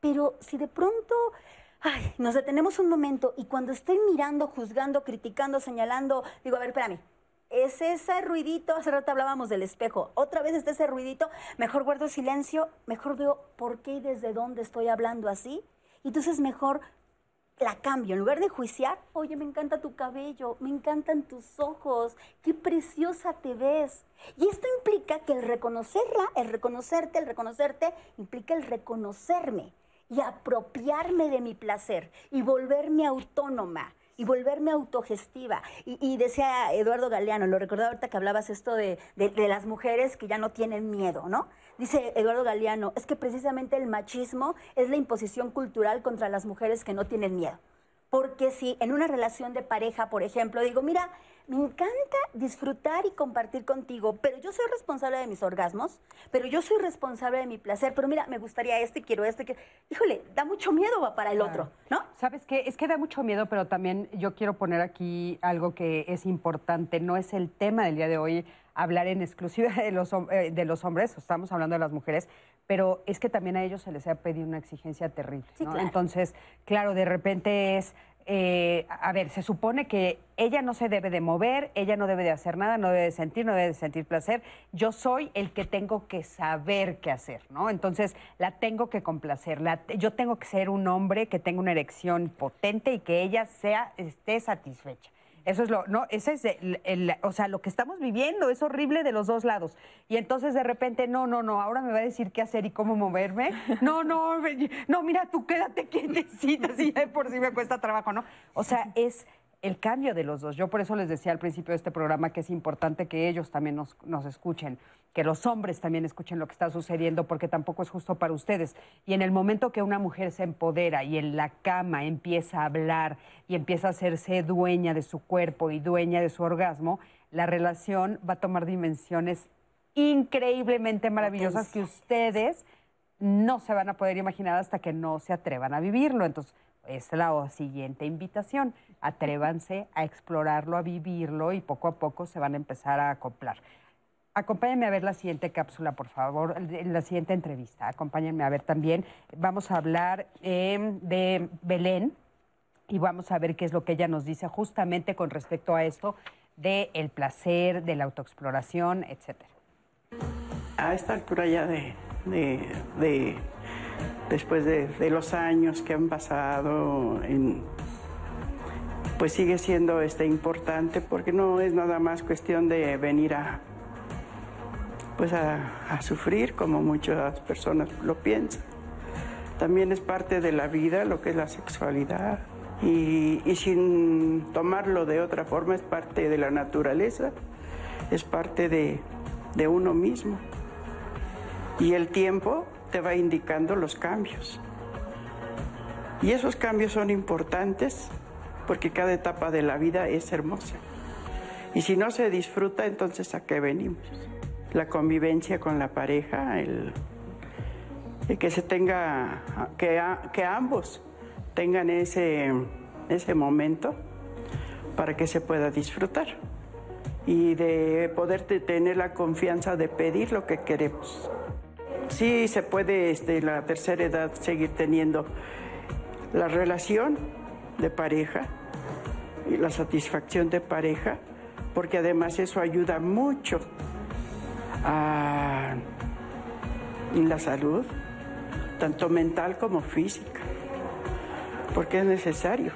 Pero si de pronto ay, nos detenemos un momento y cuando estoy mirando, juzgando, criticando, señalando, digo, a ver, espérame. Es ese ruidito, hace rato hablábamos del espejo, otra vez está ese ruidito, mejor guardo silencio, mejor veo por qué y desde dónde estoy hablando así, y entonces mejor la cambio. En lugar de juiciar, oye, me encanta tu cabello, me encantan tus ojos, qué preciosa te ves. Y esto implica que el reconocerla, el reconocerte, el reconocerte, implica el reconocerme y apropiarme de mi placer y volverme autónoma y volverme autogestiva. Y, decía Eduardo Galeano, lo recordaba ahorita que hablabas esto de- de las mujeres que ya no tienen miedo, ¿no? Dice Eduardo Galeano, es que precisamente el machismo es la imposición cultural contra las mujeres que no tienen miedo. Porque si en una relación de pareja, por ejemplo, digo, mira, me encanta disfrutar y compartir contigo, pero yo soy responsable de mis orgasmos, pero yo soy responsable de mi placer, pero mira, me gustaría esto y quiero esto. y quiero- Híjole, da mucho miedo va para el otro, ¿no? ¿Sabes qué? Es que da mucho miedo, pero también yo quiero poner aquí algo que es importante. No es el tema del día de hoy hablar en exclusiva de los, eh, de los hombres, estamos hablando de las mujeres, pero es que también a ellos se les ha pedido una exigencia terrible. Sí, ¿no? claro. Entonces, claro, de repente es, eh, a ver, se supone que ella no se debe de mover, ella no debe de hacer nada, no debe de sentir, no debe de sentir placer. Yo soy el que tengo que saber qué hacer, ¿no? Entonces, la tengo que complacer. La- yo tengo que ser un hombre que tenga una erección potente y que ella sea, esté satisfecha. Eso es lo, no, ese es el, o sea, lo que estamos viviendo es horrible de los dos lados. Y entonces de repente, no, no, no, ahora me va a decir qué hacer y cómo moverme. No, no, no, mira, tú quédate quietecita, si de por sí me cuesta trabajo, ¿no? O sea, es el cambio de los dos. Yo por eso les decía al principio de este programa que es importante que ellos también nos, nos escuchen, que los hombres también escuchen lo que está sucediendo, porque tampoco es justo para ustedes. Y en el momento que una mujer se empodera y en la cama empieza a hablar y empieza a hacerse dueña de su cuerpo y dueña de su orgasmo, la relación va a tomar dimensiones increíblemente maravillosas que ustedes no se van a poder imaginar hasta que no se atrevan a vivirlo. Entonces, es la siguiente invitación. Atrévanse a explorarlo, a vivirlo y poco a poco se van a empezar a acoplar. Acompáñenme a ver la siguiente cápsula, por favor, la siguiente entrevista. Acompáñenme a ver también. Vamos a hablar eh, de Belén y vamos a ver qué es lo que ella nos dice justamente con respecto a esto del el placer, de la autoexploración, etcétera. A esta altura ya de, de- de- después de, los años que han pasado, pues sigue siendo este, importante porque no es nada más cuestión de venir a, pues a, sufrir como muchas personas lo piensan. También es parte de la vida lo que es la sexualidad y, y sin tomarlo de otra forma es parte de la naturaleza, es parte de, de uno mismo. Y el tiempo te va indicando los cambios. Y esos cambios son importantes porque cada etapa de la vida es hermosa. Y si no se disfruta, entonces ¿a qué venimos? La convivencia con la pareja, el, que se tenga, que, que ambos tengan ese, ese momento para que se pueda disfrutar y de poder te- tener la confianza de pedir lo que queremos. Sí se puede este, la tercera edad seguir teniendo la relación de pareja y la satisfacción de pareja, porque además eso ayuda mucho a la salud, tanto mental como física, porque es necesario.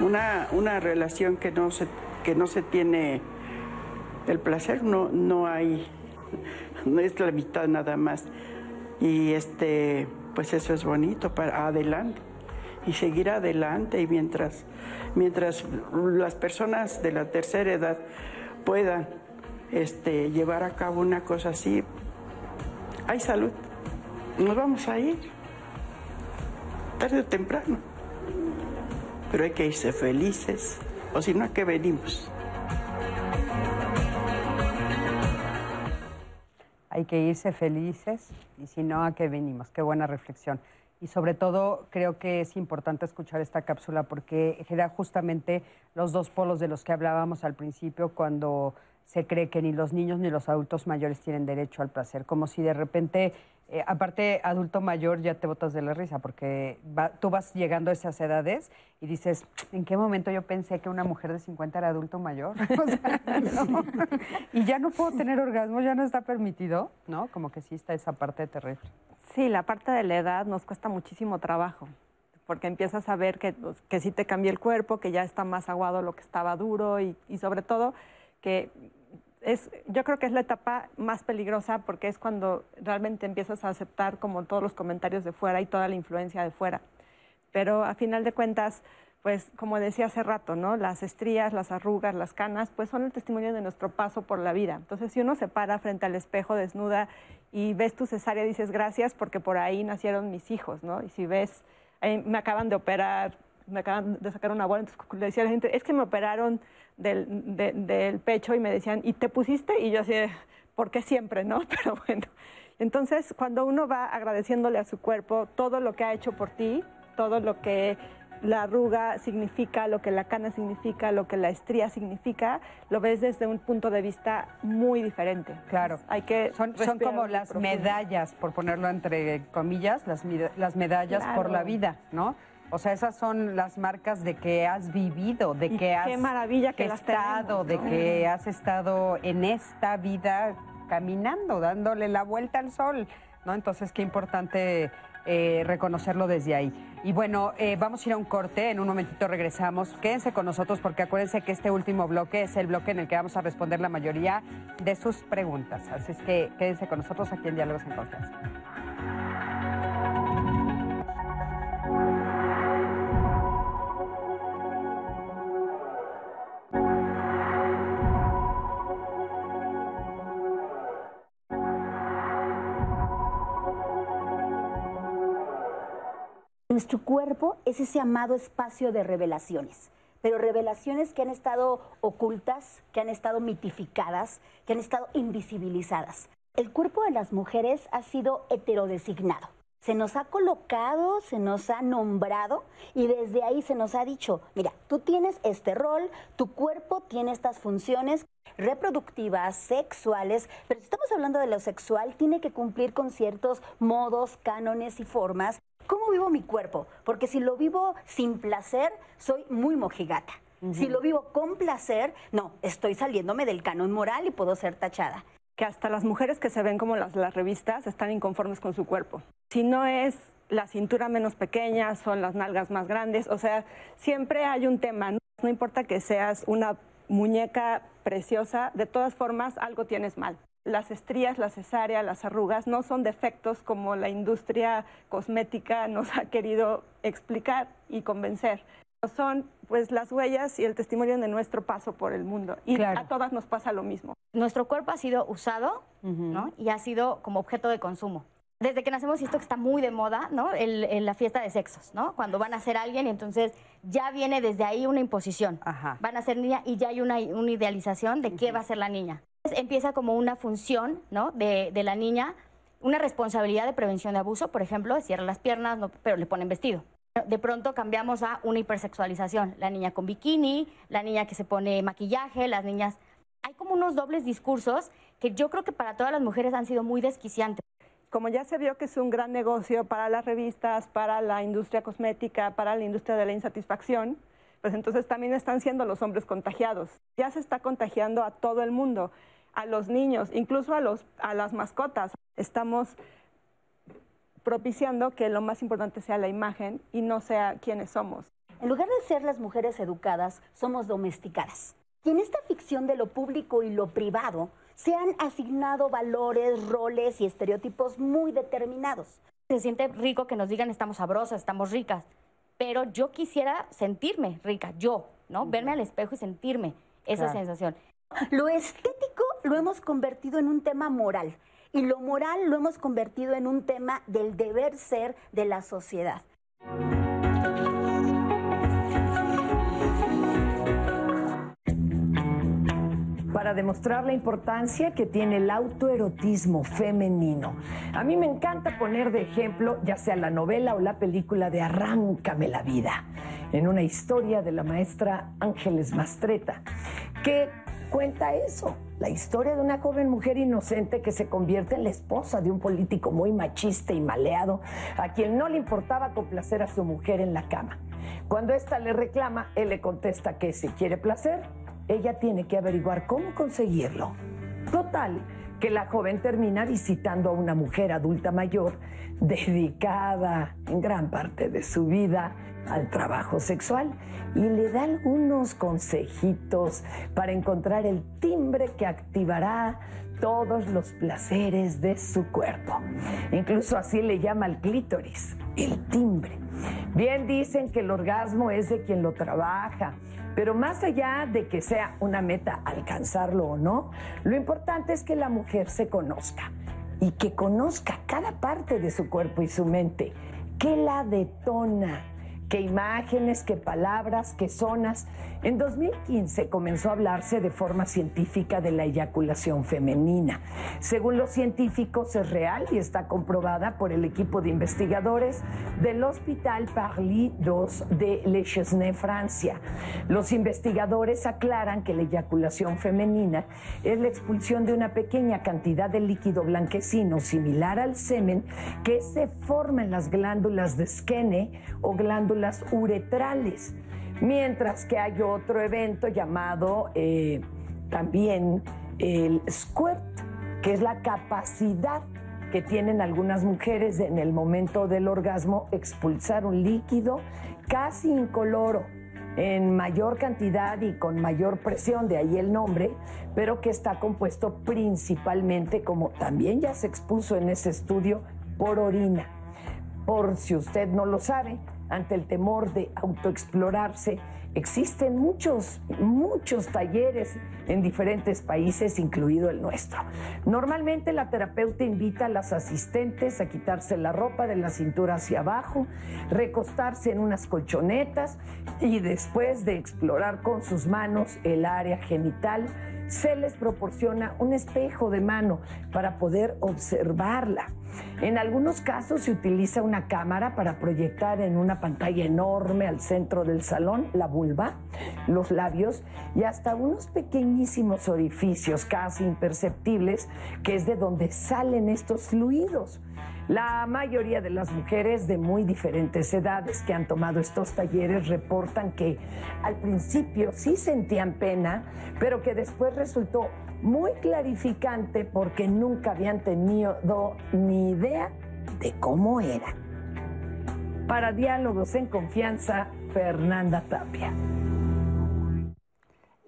Una, una relación que no se, que no se tiene el placer, no, no hay, no es la mitad nada más. Y este, pues eso es bonito para adelante. Y seguir adelante y mientras, mientras las personas de la tercera edad puedan este, llevar a cabo una cosa así, hay salud. Nos vamos a ir, tarde o temprano. Pero hay que irse felices, o si no, ¿a qué venimos? Hay que irse felices y si no, ¿a qué venimos? Qué buena reflexión. y sobre todo creo que es importante escuchar esta cápsula porque genera justamente los dos polos de los que hablábamos al principio cuando se cree que ni los niños ni los adultos mayores tienen derecho al placer, como si de repente, eh, aparte adulto mayor ya te botas de la risa, porque tú vas llegando a esas edades y dices, ¿en qué momento yo pensé que una mujer de 50 era adulto mayor? Y ya no puedo tener orgasmo, ya no está permitido, ¿no? Como que sí está esa parte terrible. Sí, la parte de la edad nos cuesta muchísimo trabajo, porque empiezas a ver que, pues, que sí te cambia el cuerpo, que ya está más aguado lo que estaba duro y, y sobre todo que es, yo creo que es la etapa más peligrosa porque es cuando realmente empiezas a aceptar como todos los comentarios de fuera y toda la influencia de fuera. Pero a final de cuentas, pues como decía hace rato, ¿no? Las estrías, las arrugas, las canas, pues son el testimonio de nuestro paso por la vida. Entonces, si uno se para frente al espejo desnuda y ves tu cesárea, dices gracias porque por ahí nacieron mis hijos, ¿no? Y si ves, me acaban de operar, me acaban de sacar una bola, entonces le decía a la gente, es que me operaron del, del pecho y me decían, ¿y te pusiste? Y yo así, ¿por qué siempre, no? Pero bueno, entonces cuando uno va agradeciéndole a su cuerpo todo lo que ha hecho por ti, todo lo que la arruga significa, lo que la cana significa, lo que la estría significa, lo ves desde un punto de vista muy diferente. Claro. Hay que son, son como las medallas, por ponerlo entre comillas, las, las medallas por la vida, ¿no? O sea, esas son las marcas de que has vivido, de que has maravilla que estado, de que has estado en esta vida caminando, dándole la vuelta al sol, ¿no? Entonces, qué importante eh, reconocerlo desde ahí. Y bueno, eh, vamos a ir a un corte, en un momentito regresamos. Quédense con nosotros porque acuérdense que este último bloque es el bloque en el que vamos a responder la mayoría de sus preguntas. Así es que quédense con nosotros aquí en Diálogos en Confianza. Nuestro cuerpo es ese amado espacio de revelaciones, pero revelaciones que han estado ocultas, que han estado mitificadas, que han estado invisibilizadas. El cuerpo de las mujeres ha sido heterodesignado. Se nos ha colocado, se nos ha nombrado y desde ahí se nos ha dicho, mira, tú tienes este rol, tu cuerpo tiene estas funciones reproductivas, sexuales, pero si estamos hablando de lo sexual, tiene que cumplir con ciertos modos, cánones y formas ¿Cómo vivo mi cuerpo? Porque si lo vivo sin placer, soy muy mojigata. Si lo vivo con placer, no, estoy saliéndome del canon moral y puedo ser tachada. Que hasta las mujeres que se ven como las, las revistas están inconformes con su cuerpo. Si no es la cintura menos pequeña, son las nalgas más grandes, o sea, siempre hay un tema, no, no importa que seas una muñeca preciosa, de todas formas algo tienes mal las estrías, la cesárea, las arrugas no son defectos como la industria cosmética nos ha querido explicar y convencer. Son pues las huellas y el testimonio de nuestro paso por el mundo. Y a todas nos pasa lo mismo. Nuestro cuerpo ha sido usado y ha sido como objeto de consumo. Desde que nacemos, y esto que está muy de moda, ¿no? El, la fiesta de sexos, ¿no? Cuando van a ser alguien, y entonces ya viene desde ahí una imposición. Van a ser niña y ya hay una, idealización de qué va a ser la niña. Empieza como una función ¿no? de, la niña, una responsabilidad de prevención de abuso, por ejemplo, cierra las piernas, pero le ponen vestido. De pronto cambiamos a una hipersexualización, la niña con bikini, la niña que se pone maquillaje, las niñas... Hay como unos dobles discursos que yo creo que para todas las mujeres han sido muy desquiciantes. Como ya se vio que es un gran negocio para las revistas, para la industria cosmética, para la industria de la insatisfacción, pues entonces también están siendo los hombres contagiados. Ya se está contagiando a todo el mundo a los niños, incluso a, los, a las mascotas. Estamos propiciando que lo más importante sea la imagen y no sea quiénes somos. En lugar de ser las mujeres educadas, somos domesticadas. Y en esta ficción de lo público y lo privado se han asignado valores, roles y estereotipos muy determinados. Se siente rico que nos digan estamos sabrosas, estamos ricas, pero yo quisiera sentirme rica, yo, ¿no? Verme al espejo y sentirme esa sensación. Lo estético lo hemos convertido en un tema moral y lo moral lo hemos convertido en un tema del deber ser de la sociedad. Para demostrar la importancia que tiene el autoerotismo femenino. A mí me encanta poner de ejemplo ya sea la novela o la película de Arráncame la vida, en una historia de la maestra Ángeles Mastreta, que cuenta eso, la historia de una joven mujer inocente que se convierte en la esposa de un político muy machista y maleado, a quien no le importaba complacer a su mujer en la cama. Cuando ésta le reclama, él le contesta que si quiere placer, ella tiene que averiguar cómo conseguirlo. Total, que la joven termina visitando a una mujer adulta mayor dedicada en gran parte de su vida al trabajo sexual y le da algunos consejitos para encontrar el timbre que activará todos los placeres de su cuerpo. Incluso así le llama al clítoris, el timbre. Bien dicen que el orgasmo es de quien lo trabaja, pero más allá de que sea una meta alcanzarlo o no, lo importante es que la mujer se conozca y que conozca cada parte de su cuerpo y su mente. ¿Qué la detona? Qué imágenes, qué palabras, qué zonas. En 2015 comenzó a hablarse de forma científica de la eyaculación femenina. Según los científicos es real y está comprobada por el equipo de investigadores del Hospital Parly II de Le Chesnay, Francia. Los investigadores aclaran que la eyaculación femenina es la expulsión de una pequeña cantidad de líquido blanquecino similar al semen que se forma en las glándulas de Skene o glándulas uretrales. Mientras que hay otro evento llamado eh, también el squirt, que es la capacidad que tienen algunas mujeres en el momento del orgasmo expulsar un líquido casi incoloro en mayor cantidad y con mayor presión, de ahí el nombre, pero que está compuesto principalmente, como también ya se expuso en ese estudio, por orina. Por si usted no lo sabe, ante el temor de autoexplorarse. Existen muchos, muchos talleres en diferentes países, incluido el nuestro. Normalmente la terapeuta invita a las asistentes a quitarse la ropa de la cintura hacia abajo, recostarse en unas colchonetas y después de explorar con sus manos el área genital, se les proporciona un espejo de mano para poder observarla. En algunos casos se utiliza una cámara para proyectar en una pantalla enorme al centro del salón la vulva, los labios y hasta unos pequeñísimos orificios casi imperceptibles que es de donde salen estos fluidos. La mayoría de las mujeres de muy diferentes edades que han tomado estos talleres reportan que al principio sí sentían pena, pero que después resultó muy clarificante porque nunca habían tenido ni idea de cómo era. Para Diálogos en Confianza, Fernanda Tapia.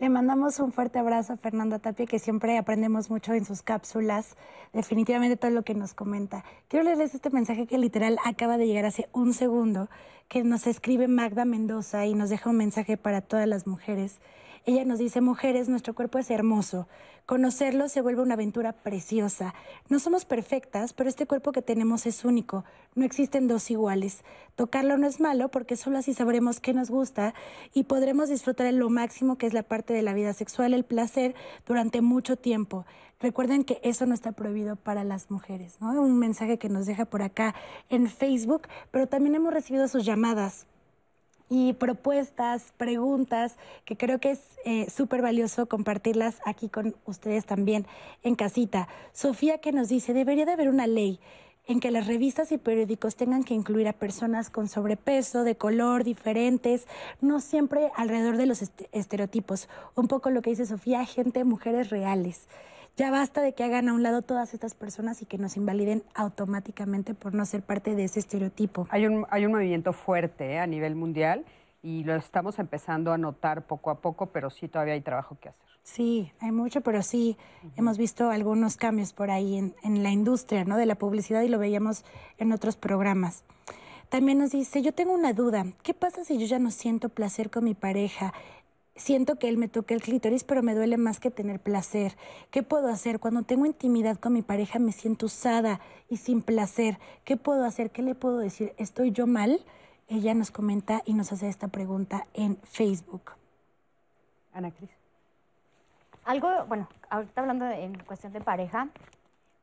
Le mandamos un fuerte abrazo a Fernanda Tapia, que siempre aprendemos mucho en sus cápsulas. Definitivamente todo lo que nos comenta. Quiero leerles este mensaje que literal acaba de llegar hace un segundo, que nos escribe Magda Mendoza y nos deja un mensaje para todas las mujeres. Ella nos dice, mujeres, nuestro cuerpo es hermoso. Conocerlo se vuelve una aventura preciosa. No somos perfectas, pero este cuerpo que tenemos es único. No existen dos iguales. Tocarlo no es malo porque solo así sabremos qué nos gusta y podremos disfrutar en lo máximo que es la parte de la vida sexual, el placer, durante mucho tiempo. Recuerden que eso no está prohibido para las mujeres, ¿no? Un mensaje que nos deja por acá en Facebook, pero también hemos recibido sus llamadas y propuestas, preguntas, que creo que es eh, súper valioso compartirlas aquí con ustedes también en casita. Sofía que nos dice, debería de haber una ley en que las revistas y periódicos tengan que incluir a personas con sobrepeso, de color, diferentes, no siempre alrededor de los estereotipos. Un poco lo que dice Sofía, gente, mujeres reales. Ya basta de que hagan a un lado todas estas personas y que nos invaliden automáticamente por no ser parte de ese estereotipo. Hay un, hay un movimiento fuerte ¿eh? a nivel mundial y lo estamos empezando a notar poco a poco, pero sí todavía hay trabajo que hacer. Sí, hay mucho, pero sí hemos visto algunos cambios por ahí en, en, la industria ¿no? de la publicidad y lo veíamos en otros programas. También nos dice, yo tengo una duda, ¿qué pasa si yo ya no siento placer con mi pareja? Siento que él me toca el clítoris, pero me duele más que tener placer. ¿Qué puedo hacer? Cuando tengo intimidad con mi pareja me siento usada y sin placer. ¿Qué puedo hacer? ¿Qué le puedo decir? ¿Estoy yo mal? Ella nos comenta y nos hace esta pregunta en Facebook. Ana Cris. algo, bueno, ahorita hablando de- en cuestión de pareja,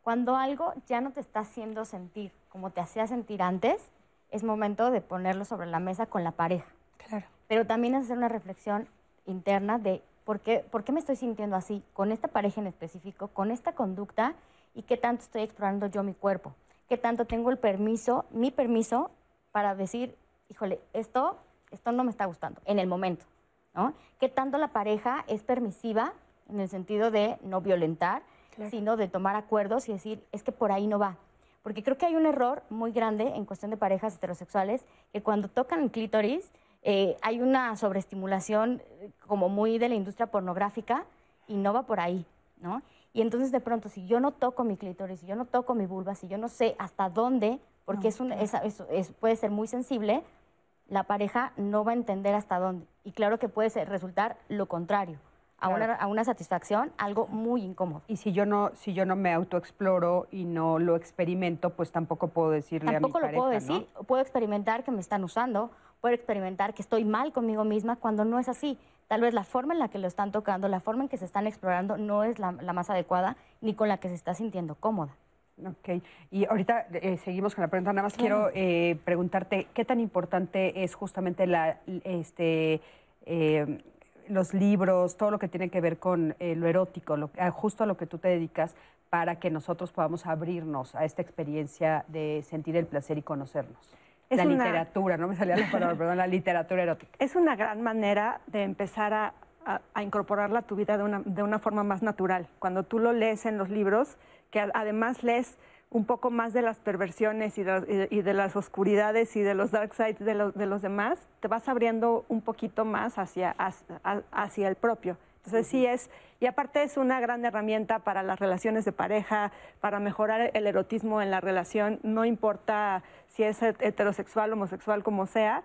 cuando algo ya no te está haciendo sentir como te hacía sentir antes, es momento de ponerlo sobre la mesa con la pareja. Claro. Pero también es hacer una reflexión interna de por qué, por qué me estoy sintiendo así, con esta pareja en específico, con esta conducta y qué tanto estoy explorando yo mi cuerpo, qué tanto tengo el permiso, mi permiso para decir, híjole, esto, esto no me está gustando en el momento, ¿no? Qué tanto la pareja es permisiva en el sentido de no violentar, sino de tomar acuerdos y decir, es que por ahí no va. Porque creo que hay un error muy grande en cuestión de parejas heterosexuales, que cuando tocan el clítoris eh, hay una sobreestimulación eh, como muy de la industria pornográfica y no va por ahí, ¿no? Y entonces de pronto, si yo no toco mi clítoris, si yo no toco mi vulva, si yo no sé hasta dónde, porque No, es un, claro. es- es- es- puede ser muy sensible, la pareja no va a entender hasta dónde. Y claro que puede ser- resultar lo contrario, a, Claro. una, a una satisfacción, algo muy incómodo. Y si yo no, si yo no me autoexploro y no lo experimento, pues tampoco puedo decirle Tampoco a mi lo puedo pareja, ¿no? decir, puedo experimentar que me están usando, puedo experimentar que estoy mal conmigo misma cuando no es así. Tal vez la forma en la que lo están tocando, la forma en que se están explorando no es la, la más adecuada ni con la que se está sintiendo cómoda. Ok, y ahorita eh, seguimos con la pregunta. Nada más quiero eh, preguntarte qué tan importante es justamente la, este, eh, los libros, todo lo que tiene que ver con lo erótico, lo- justo a lo que tú te dedicas, para que nosotros podamos abrirnos a esta experiencia de sentir el placer y conocernos. Es la una- literatura, no me salía la palabra, perdón, la literatura erótica. Es una gran manera de empezar a, a- a incorporarla a tu vida de una, de una forma más natural. Cuando tú lo lees en los libros, que a- además lees un poco más de las perversiones y de, las- y- y de las oscuridades y de los dark sides de, los- de los demás, te vas abriendo un poquito más hacia, hacia, hacia el propio. Entonces sí es, y aparte es una gran herramienta para las relaciones de pareja, para mejorar el erotismo en la relación, no importa si es heterosexual, homosexual, como sea,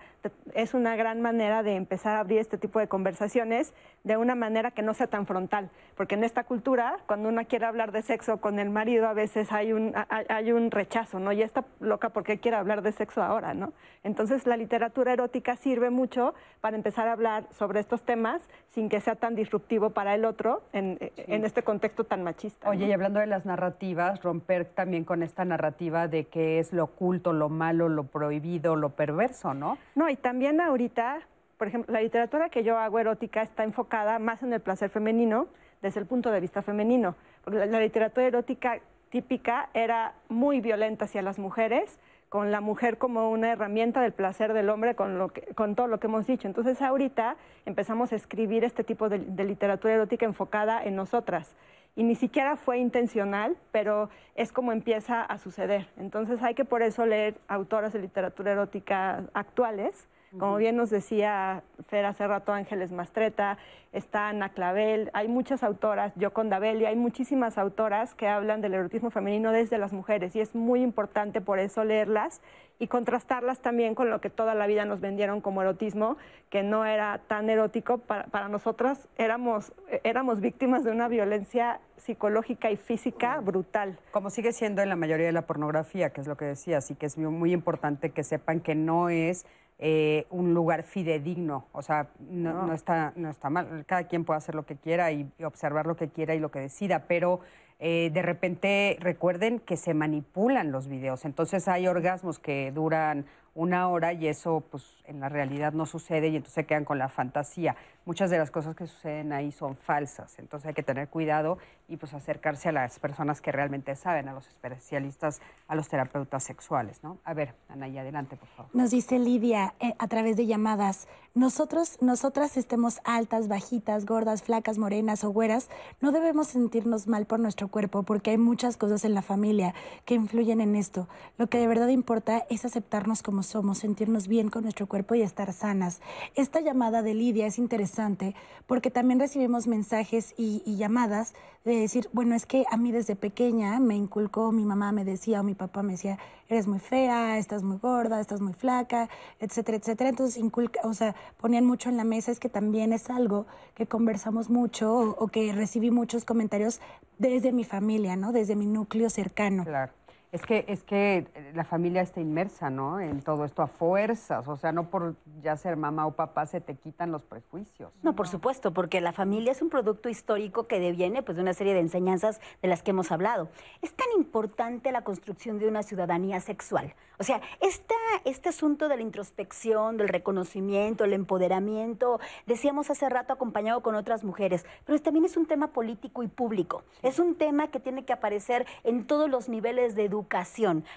es una gran manera de empezar a abrir este tipo de conversaciones de una manera que no sea tan frontal, porque en esta cultura, cuando uno quiere hablar de sexo con el marido, a veces hay un, hay un rechazo, ¿no? Y está loca porque quiere hablar de sexo ahora, ¿no? Entonces la literatura erótica sirve mucho para empezar a hablar sobre estos temas sin que sea tan disruptivo para el otro en, en este contexto tan machista. Oye, ¿no? y hablando de las narrativas, romper también con esta narrativa de que es lo oculto, lo malo, lo prohibido, lo perverso, ¿no? No, y también ahorita, por ejemplo, la literatura que yo hago erótica está enfocada más en el placer femenino desde el punto de vista femenino. Porque la, la literatura erótica típica era muy violenta hacia las mujeres, con la mujer como una herramienta del placer del hombre, con, todo lo que hemos dicho. Entonces ahorita empezamos a escribir este tipo de, de literatura erótica enfocada en nosotras. Y ni siquiera fue intencional, pero es como empieza a suceder. Entonces hay que por eso leer autoras de literatura erótica actuales. Como bien nos decía Fer hace rato, Ángeles Mastreta, está Ana Clavel, hay muchas autoras, Yoconda Belli, hay muchísimas autoras que hablan del erotismo femenino desde las mujeres y es muy importante por eso leerlas y contrastarlas también con lo que toda la vida nos vendieron como erotismo, que no era tan erótico. Para, para nosotras éramos, éramos víctimas de una violencia psicológica y física brutal. Como sigue siendo en la mayoría de la pornografía, que es lo que decía, así que es muy- muy importante que sepan que no es eh, un lugar fidedigno, o sea, no, No. no está, no está mal, cada quien puede hacer lo que quiera y, y observar lo que quiera y lo que decida, pero eh, de repente recuerden que se manipulan los videos, entonces hay orgasmos que duran una hora y eso pues en la realidad no sucede y entonces se quedan con la fantasía. Muchas de las cosas que suceden ahí son falsas, entonces hay que tener cuidado y pues acercarse a las personas que realmente saben, a los especialistas, a los terapeutas sexuales, ¿no? A ver, Anaya, adelante, por favor. Nos dice Lidia eh, a través de llamadas, nosotros, nosotras estemos altas, bajitas, gordas, flacas, morenas o güeras, no debemos sentirnos mal por nuestro cuerpo porque hay muchas cosas en la familia que influyen en esto. Lo que de verdad importa es aceptarnos como somos, sentirnos bien con nuestro cuerpo y estar sanas. Esta llamada de Lidia es interesante porque también recibimos mensajes y, y llamadas de decir, bueno, es que a mí desde pequeña me inculcó, mi mamá me decía o mi papá me decía, eres muy fea, estás muy gorda, estás muy flaca, etcétera, etcétera. Entonces, inculca, o sea, ponían mucho en la mesa, es que también es algo que conversamos mucho o, que recibí muchos comentarios desde mi familia, ¿no? Desde mi núcleo cercano. Claro. Es que, es que la familia está inmersa, ¿no? En todo esto a fuerzas, o sea, no por ya ser mamá o papá se te quitan los prejuicios. No, por supuesto, porque la familia es un producto histórico que deviene pues, de una serie de enseñanzas de las que hemos hablado. Es tan importante la construcción de una ciudadanía sexual. O sea, esta, este asunto de la introspección, del reconocimiento, el empoderamiento, decíamos hace rato acompañado con otras mujeres, pero también es un tema político y público. Es un tema que tiene que aparecer en todos los niveles de educación.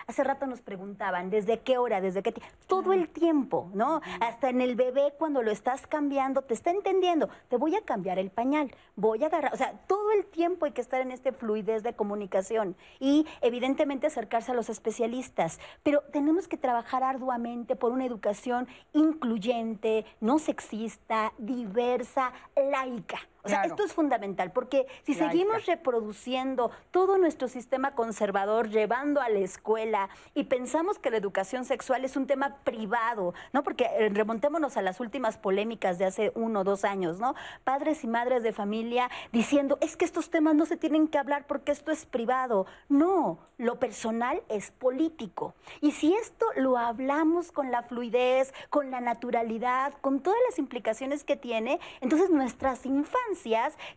Hace rato nos preguntaban, ¿desde qué hora? ¿Desde qué tiempo? Todo el tiempo, ¿no? Hasta en el bebé cuando lo estás cambiando, te está entendiendo, te voy a cambiar el pañal, voy a agarrar, o sea, todo el tiempo hay que estar en este fluidez de comunicación y evidentemente acercarse a los especialistas, pero tenemos que trabajar arduamente por una educación incluyente, no sexista, diversa, laica. O sea, esto es fundamental, porque si seguimos reproduciendo todo nuestro sistema conservador, llevando a la escuela y pensamos que la educación sexual es un tema privado, ¿no? Porque eh, remontémonos a las últimas polémicas de hace uno o dos años, ¿no? Padres y madres de familia diciendo, es que estos temas no se tienen que hablar porque esto es privado. No, lo personal es político. Y si esto lo hablamos con la fluidez, con la naturalidad, con todas las implicaciones que tiene, entonces nuestras infancias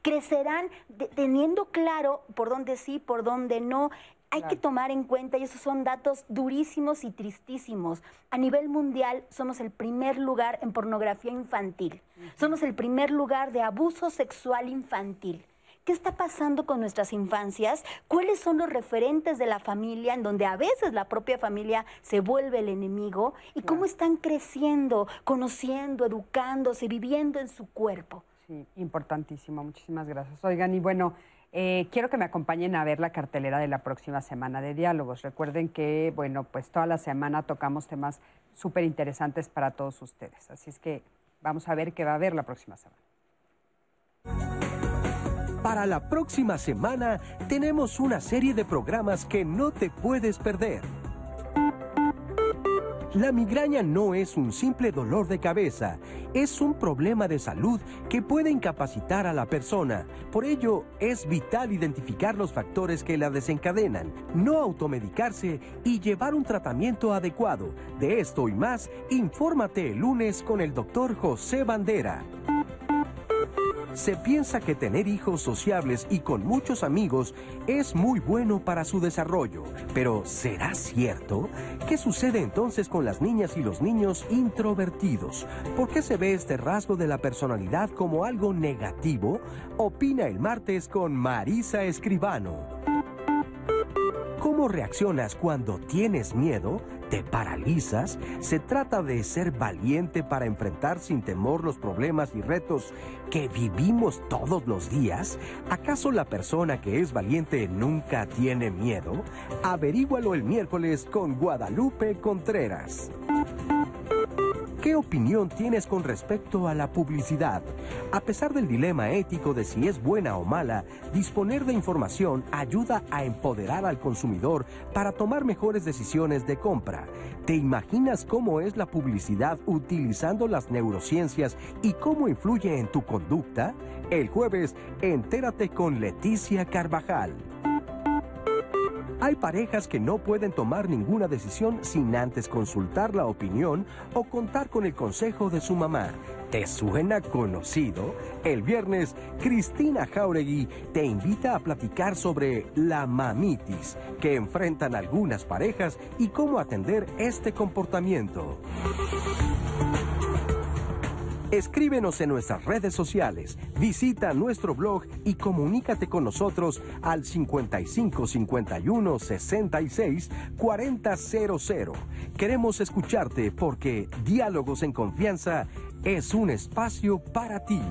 crecerán teniendo claro por dónde sí, por dónde no. Hay que tomar en cuenta, y esos son datos durísimos y tristísimos. A nivel mundial somos el primer lugar en pornografía infantil. Somos el primer lugar de abuso sexual infantil. ¿Qué está pasando con nuestras infancias? ¿Cuáles son los referentes de la familia en donde a veces la propia familia se vuelve el enemigo? ¿Y cómo están creciendo, conociendo, educándose, viviendo en su cuerpo? Sí, importantísimo. Muchísimas gracias. Oigan, y bueno, eh, quiero que me acompañen a ver la cartelera de la próxima semana de diálogos. Recuerden que, bueno, pues toda la semana tocamos temas súper interesantes para todos ustedes. Así es que vamos a ver qué va a haber la próxima semana. Para la próxima semana tenemos una serie de programas que no te puedes perder. La migraña no es un simple dolor de cabeza, es un problema de salud que puede incapacitar a la persona. Por ello, es vital identificar los factores que la desencadenan, no automedicarse y llevar un tratamiento adecuado. De esto y más, infórmate el lunes con el doctor José Bandera. Se piensa que tener hijos sociables y con muchos amigos es muy bueno para su desarrollo, pero ¿será cierto? ¿Qué sucede entonces con las niñas y los niños introvertidos? ¿Por qué se ve este rasgo de la personalidad como algo negativo? Opina el martes con Marisa Escribano. ¿Cómo reaccionas cuando tienes miedo? ¿Te paralizas? ¿Se trata de ser valiente para enfrentar sin temor los problemas y retos que vivimos todos los días? ¿Acaso la persona que es valiente nunca tiene miedo? Averígualo el miércoles con Guadalupe Contreras. ¿Qué opinión tienes con respecto a la publicidad? A pesar del dilema ético de si es buena o mala, disponer de información ayuda a empoderar al consumidor para tomar mejores decisiones de compra. ¿Te imaginas cómo es la publicidad utilizando las neurociencias y cómo influye en tu conducta? El jueves, entérate con Leticia Carvajal. Hay parejas que no pueden tomar ninguna decisión sin antes consultar la opinión o contar con el consejo de su mamá. ¿Te suena conocido? El viernes, Cristina Jauregui te invita a platicar sobre la mamitis que enfrentan algunas parejas y cómo atender este comportamiento. Escríbenos en nuestras redes sociales, visita nuestro blog y comunícate con nosotros al 55 51 66 4000. Queremos escucharte porque Diálogos en Confianza es un espacio para ti.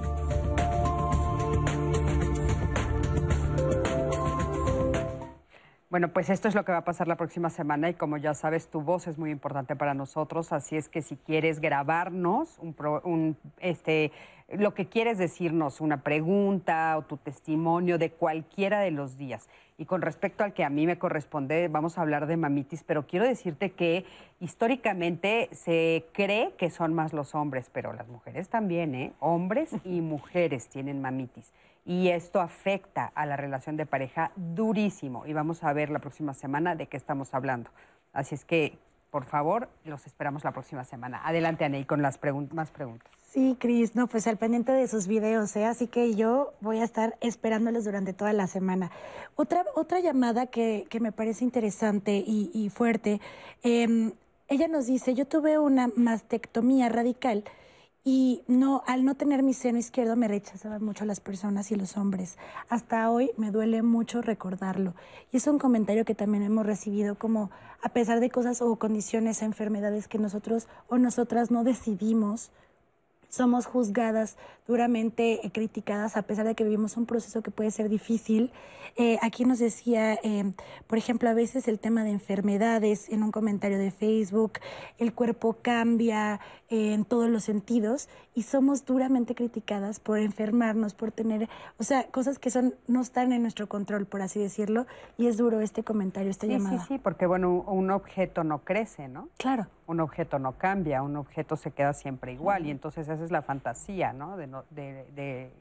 Bueno, pues esto es lo que va a pasar la próxima semana y como ya sabes, tu voz es muy importante para nosotros, así es que si quieres grabarnos un, este, lo que quieres decirnos, una pregunta o tu testimonio de cualquiera de los días. Y con respecto al que a mí me corresponde, vamos a hablar de mamitis, pero quiero decirte que históricamente se cree que son más los hombres, pero las mujeres también, ¿eh? Hombres y mujeres tienen mamitis y esto afecta a la relación de pareja durísimo y vamos a ver la próxima semana de qué estamos hablando. Así es que, por favor, los esperamos la próxima semana. Adelante, Aney, con las más preguntas. Sí, Cris, no, pues al pendiente de sus videos, ¿eh? así que yo voy a estar esperándolos durante toda la semana. Otra, otra llamada que, que me parece interesante y, fuerte, em, ella nos dice, yo tuve una mastectomía radical y no, al no tener mi seno izquierdo me rechazaban mucho las personas y los hombres. Hasta hoy me duele mucho recordarlo. Y es un comentario que también hemos recibido como a pesar de cosas o condiciones, enfermedades que nosotros o nosotras no decidimos, somos juzgadas, duramente eh, criticadas, a pesar de que vivimos un proceso que puede ser difícil. Eh, aquí nos decía, em, por ejemplo, a veces el tema de enfermedades en un comentario de Facebook, el cuerpo cambia eh, en todos los sentidos y somos duramente criticadas por enfermarnos, por tener, o sea, cosas que son no están en nuestro control, por así decirlo, y es duro este comentario, esta sí, llamada. Sí, sí, porque bueno, un objeto no crece, ¿no? Claro. Un objeto no cambia, un objeto se queda siempre igual y entonces esa es la fantasía, ¿no? de,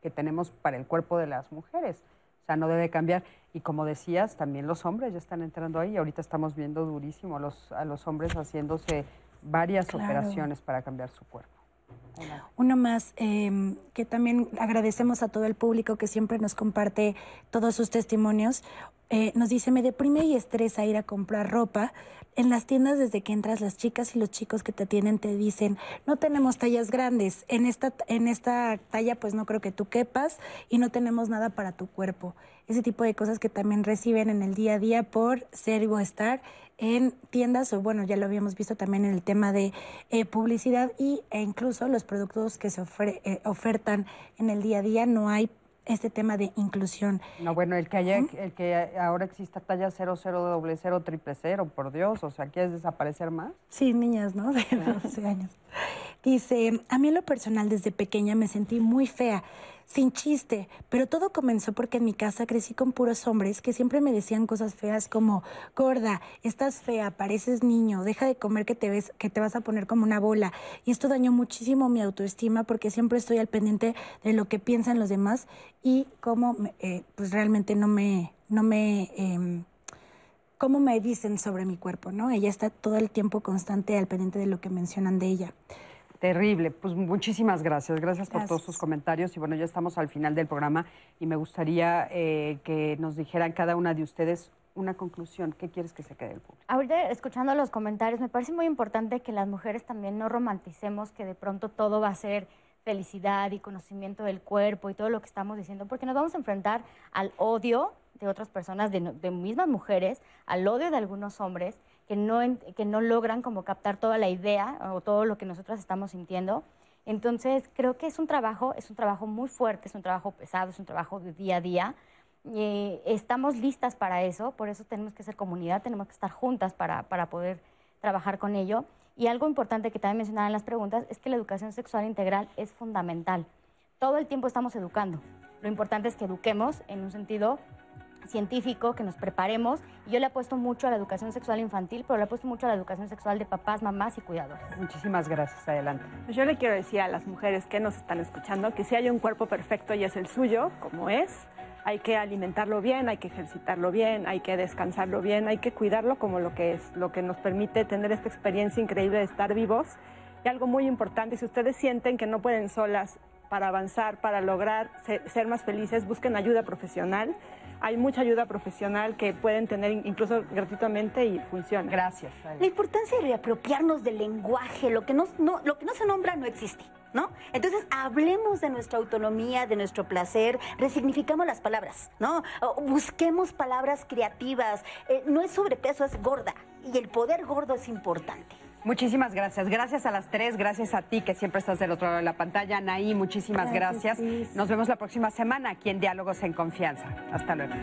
que tenemos para el cuerpo de las mujeres. O sea, no debe cambiar. Y como decías, también los hombres ya están entrando ahí. Ahorita estamos viendo durísimo a los, a los hombres haciéndose varias operaciones para cambiar su cuerpo. Uno más, em, que también agradecemos a todo el público que siempre nos comparte todos sus testimonios. Eh, nos dice, me deprime y estresa ir a comprar ropa. En las tiendas desde que entras, las chicas y los chicos que te atienden te dicen, no tenemos tallas grandes, en esta, en esta talla pues no creo que tú quepas y no tenemos nada para tu cuerpo. Ese tipo de cosas que también reciben en el día a día por ser o estar en tiendas, o bueno, ya lo habíamos visto también en el tema de eh, publicidad y, e incluso los productos que se eh, ofertan en el día a día, no hay este tema de inclusión. No, bueno, el que haya, el que ahora exista talla 00, doble 0, triple 0, por Dios, o sea, ¿quieres desaparecer más? Sí, niñas, ¿no? De 12 años. Dice, a mí en lo personal desde pequeña me sentí muy fea sin chiste, pero todo comenzó porque en mi casa crecí con puros hombres que siempre me decían cosas feas como, gorda, estás fea, pareces niño, deja de comer que te ves, que te vas a poner como una bola. Y esto dañó muchísimo mi autoestima porque siempre estoy al pendiente de lo que piensan los demás y cómo, eh, pues realmente no me, no me, eh, cómo me dicen sobre mi cuerpo, ¿no? Ella está todo el tiempo constante al pendiente de lo que mencionan de ella. Terrible. Pues muchísimas gracias. Gracias por todos sus comentarios. Y bueno, ya estamos al final del programa y me gustaría eh, que nos dijeran cada una de ustedes una conclusión. ¿Qué quieres que se quede el público? Ahorita, escuchando los comentarios, me parece muy importante que las mujeres también no romanticemos que de pronto todo va a ser felicidad y conocimiento del cuerpo y todo lo que estamos diciendo, porque nos vamos a enfrentar al odio de otras personas, de, de mismas mujeres, al odio de algunos hombres que no, que no logran como captar toda la idea o todo lo que nosotros estamos sintiendo. Entonces, creo que es un trabajo, es un trabajo muy fuerte, es un trabajo pesado, es un trabajo de día a día. Eh, estamos listas para eso, por eso tenemos que ser comunidad, tenemos que estar juntas para, para poder trabajar con ello. Y algo importante que también mencionaban en las preguntas es que la educación sexual integral es fundamental. Todo el tiempo estamos educando. Lo importante es que eduquemos en un sentido científico, que nos preparemos. yo le apuesto mucho a la educación sexual infantil, pero le apuesto mucho a la educación sexual de papás, mamás y cuidadores. Muchísimas gracias. Adelante. Pues yo le quiero decir a las mujeres que nos están escuchando que si hay un cuerpo perfecto y es el suyo, como es, hay que alimentarlo bien, hay que ejercitarlo bien, hay que descansarlo bien, hay que cuidarlo como lo que es, lo que nos permite tener esta experiencia increíble de estar vivos. Y algo muy importante, si ustedes sienten que no pueden solas para avanzar, para lograr ser más felices, busquen ayuda profesional hay mucha ayuda profesional que pueden tener incluso gratuitamente y funciona. Gracias. La importancia de reapropiarnos del lenguaje, lo que no, lo que no se nombra no existe. ¿No? Entonces, hablemos de nuestra autonomía, de nuestro placer, resignificamos las palabras, ¿no? busquemos palabras creativas. Eh, no es sobrepeso, es gorda. Y el poder gordo es importante. Muchísimas gracias. Gracias a las tres, gracias a ti que siempre estás del otro lado de la pantalla. Anaí, muchísimas gracias. Nos vemos la próxima semana aquí en Diálogos en Confianza. Hasta luego.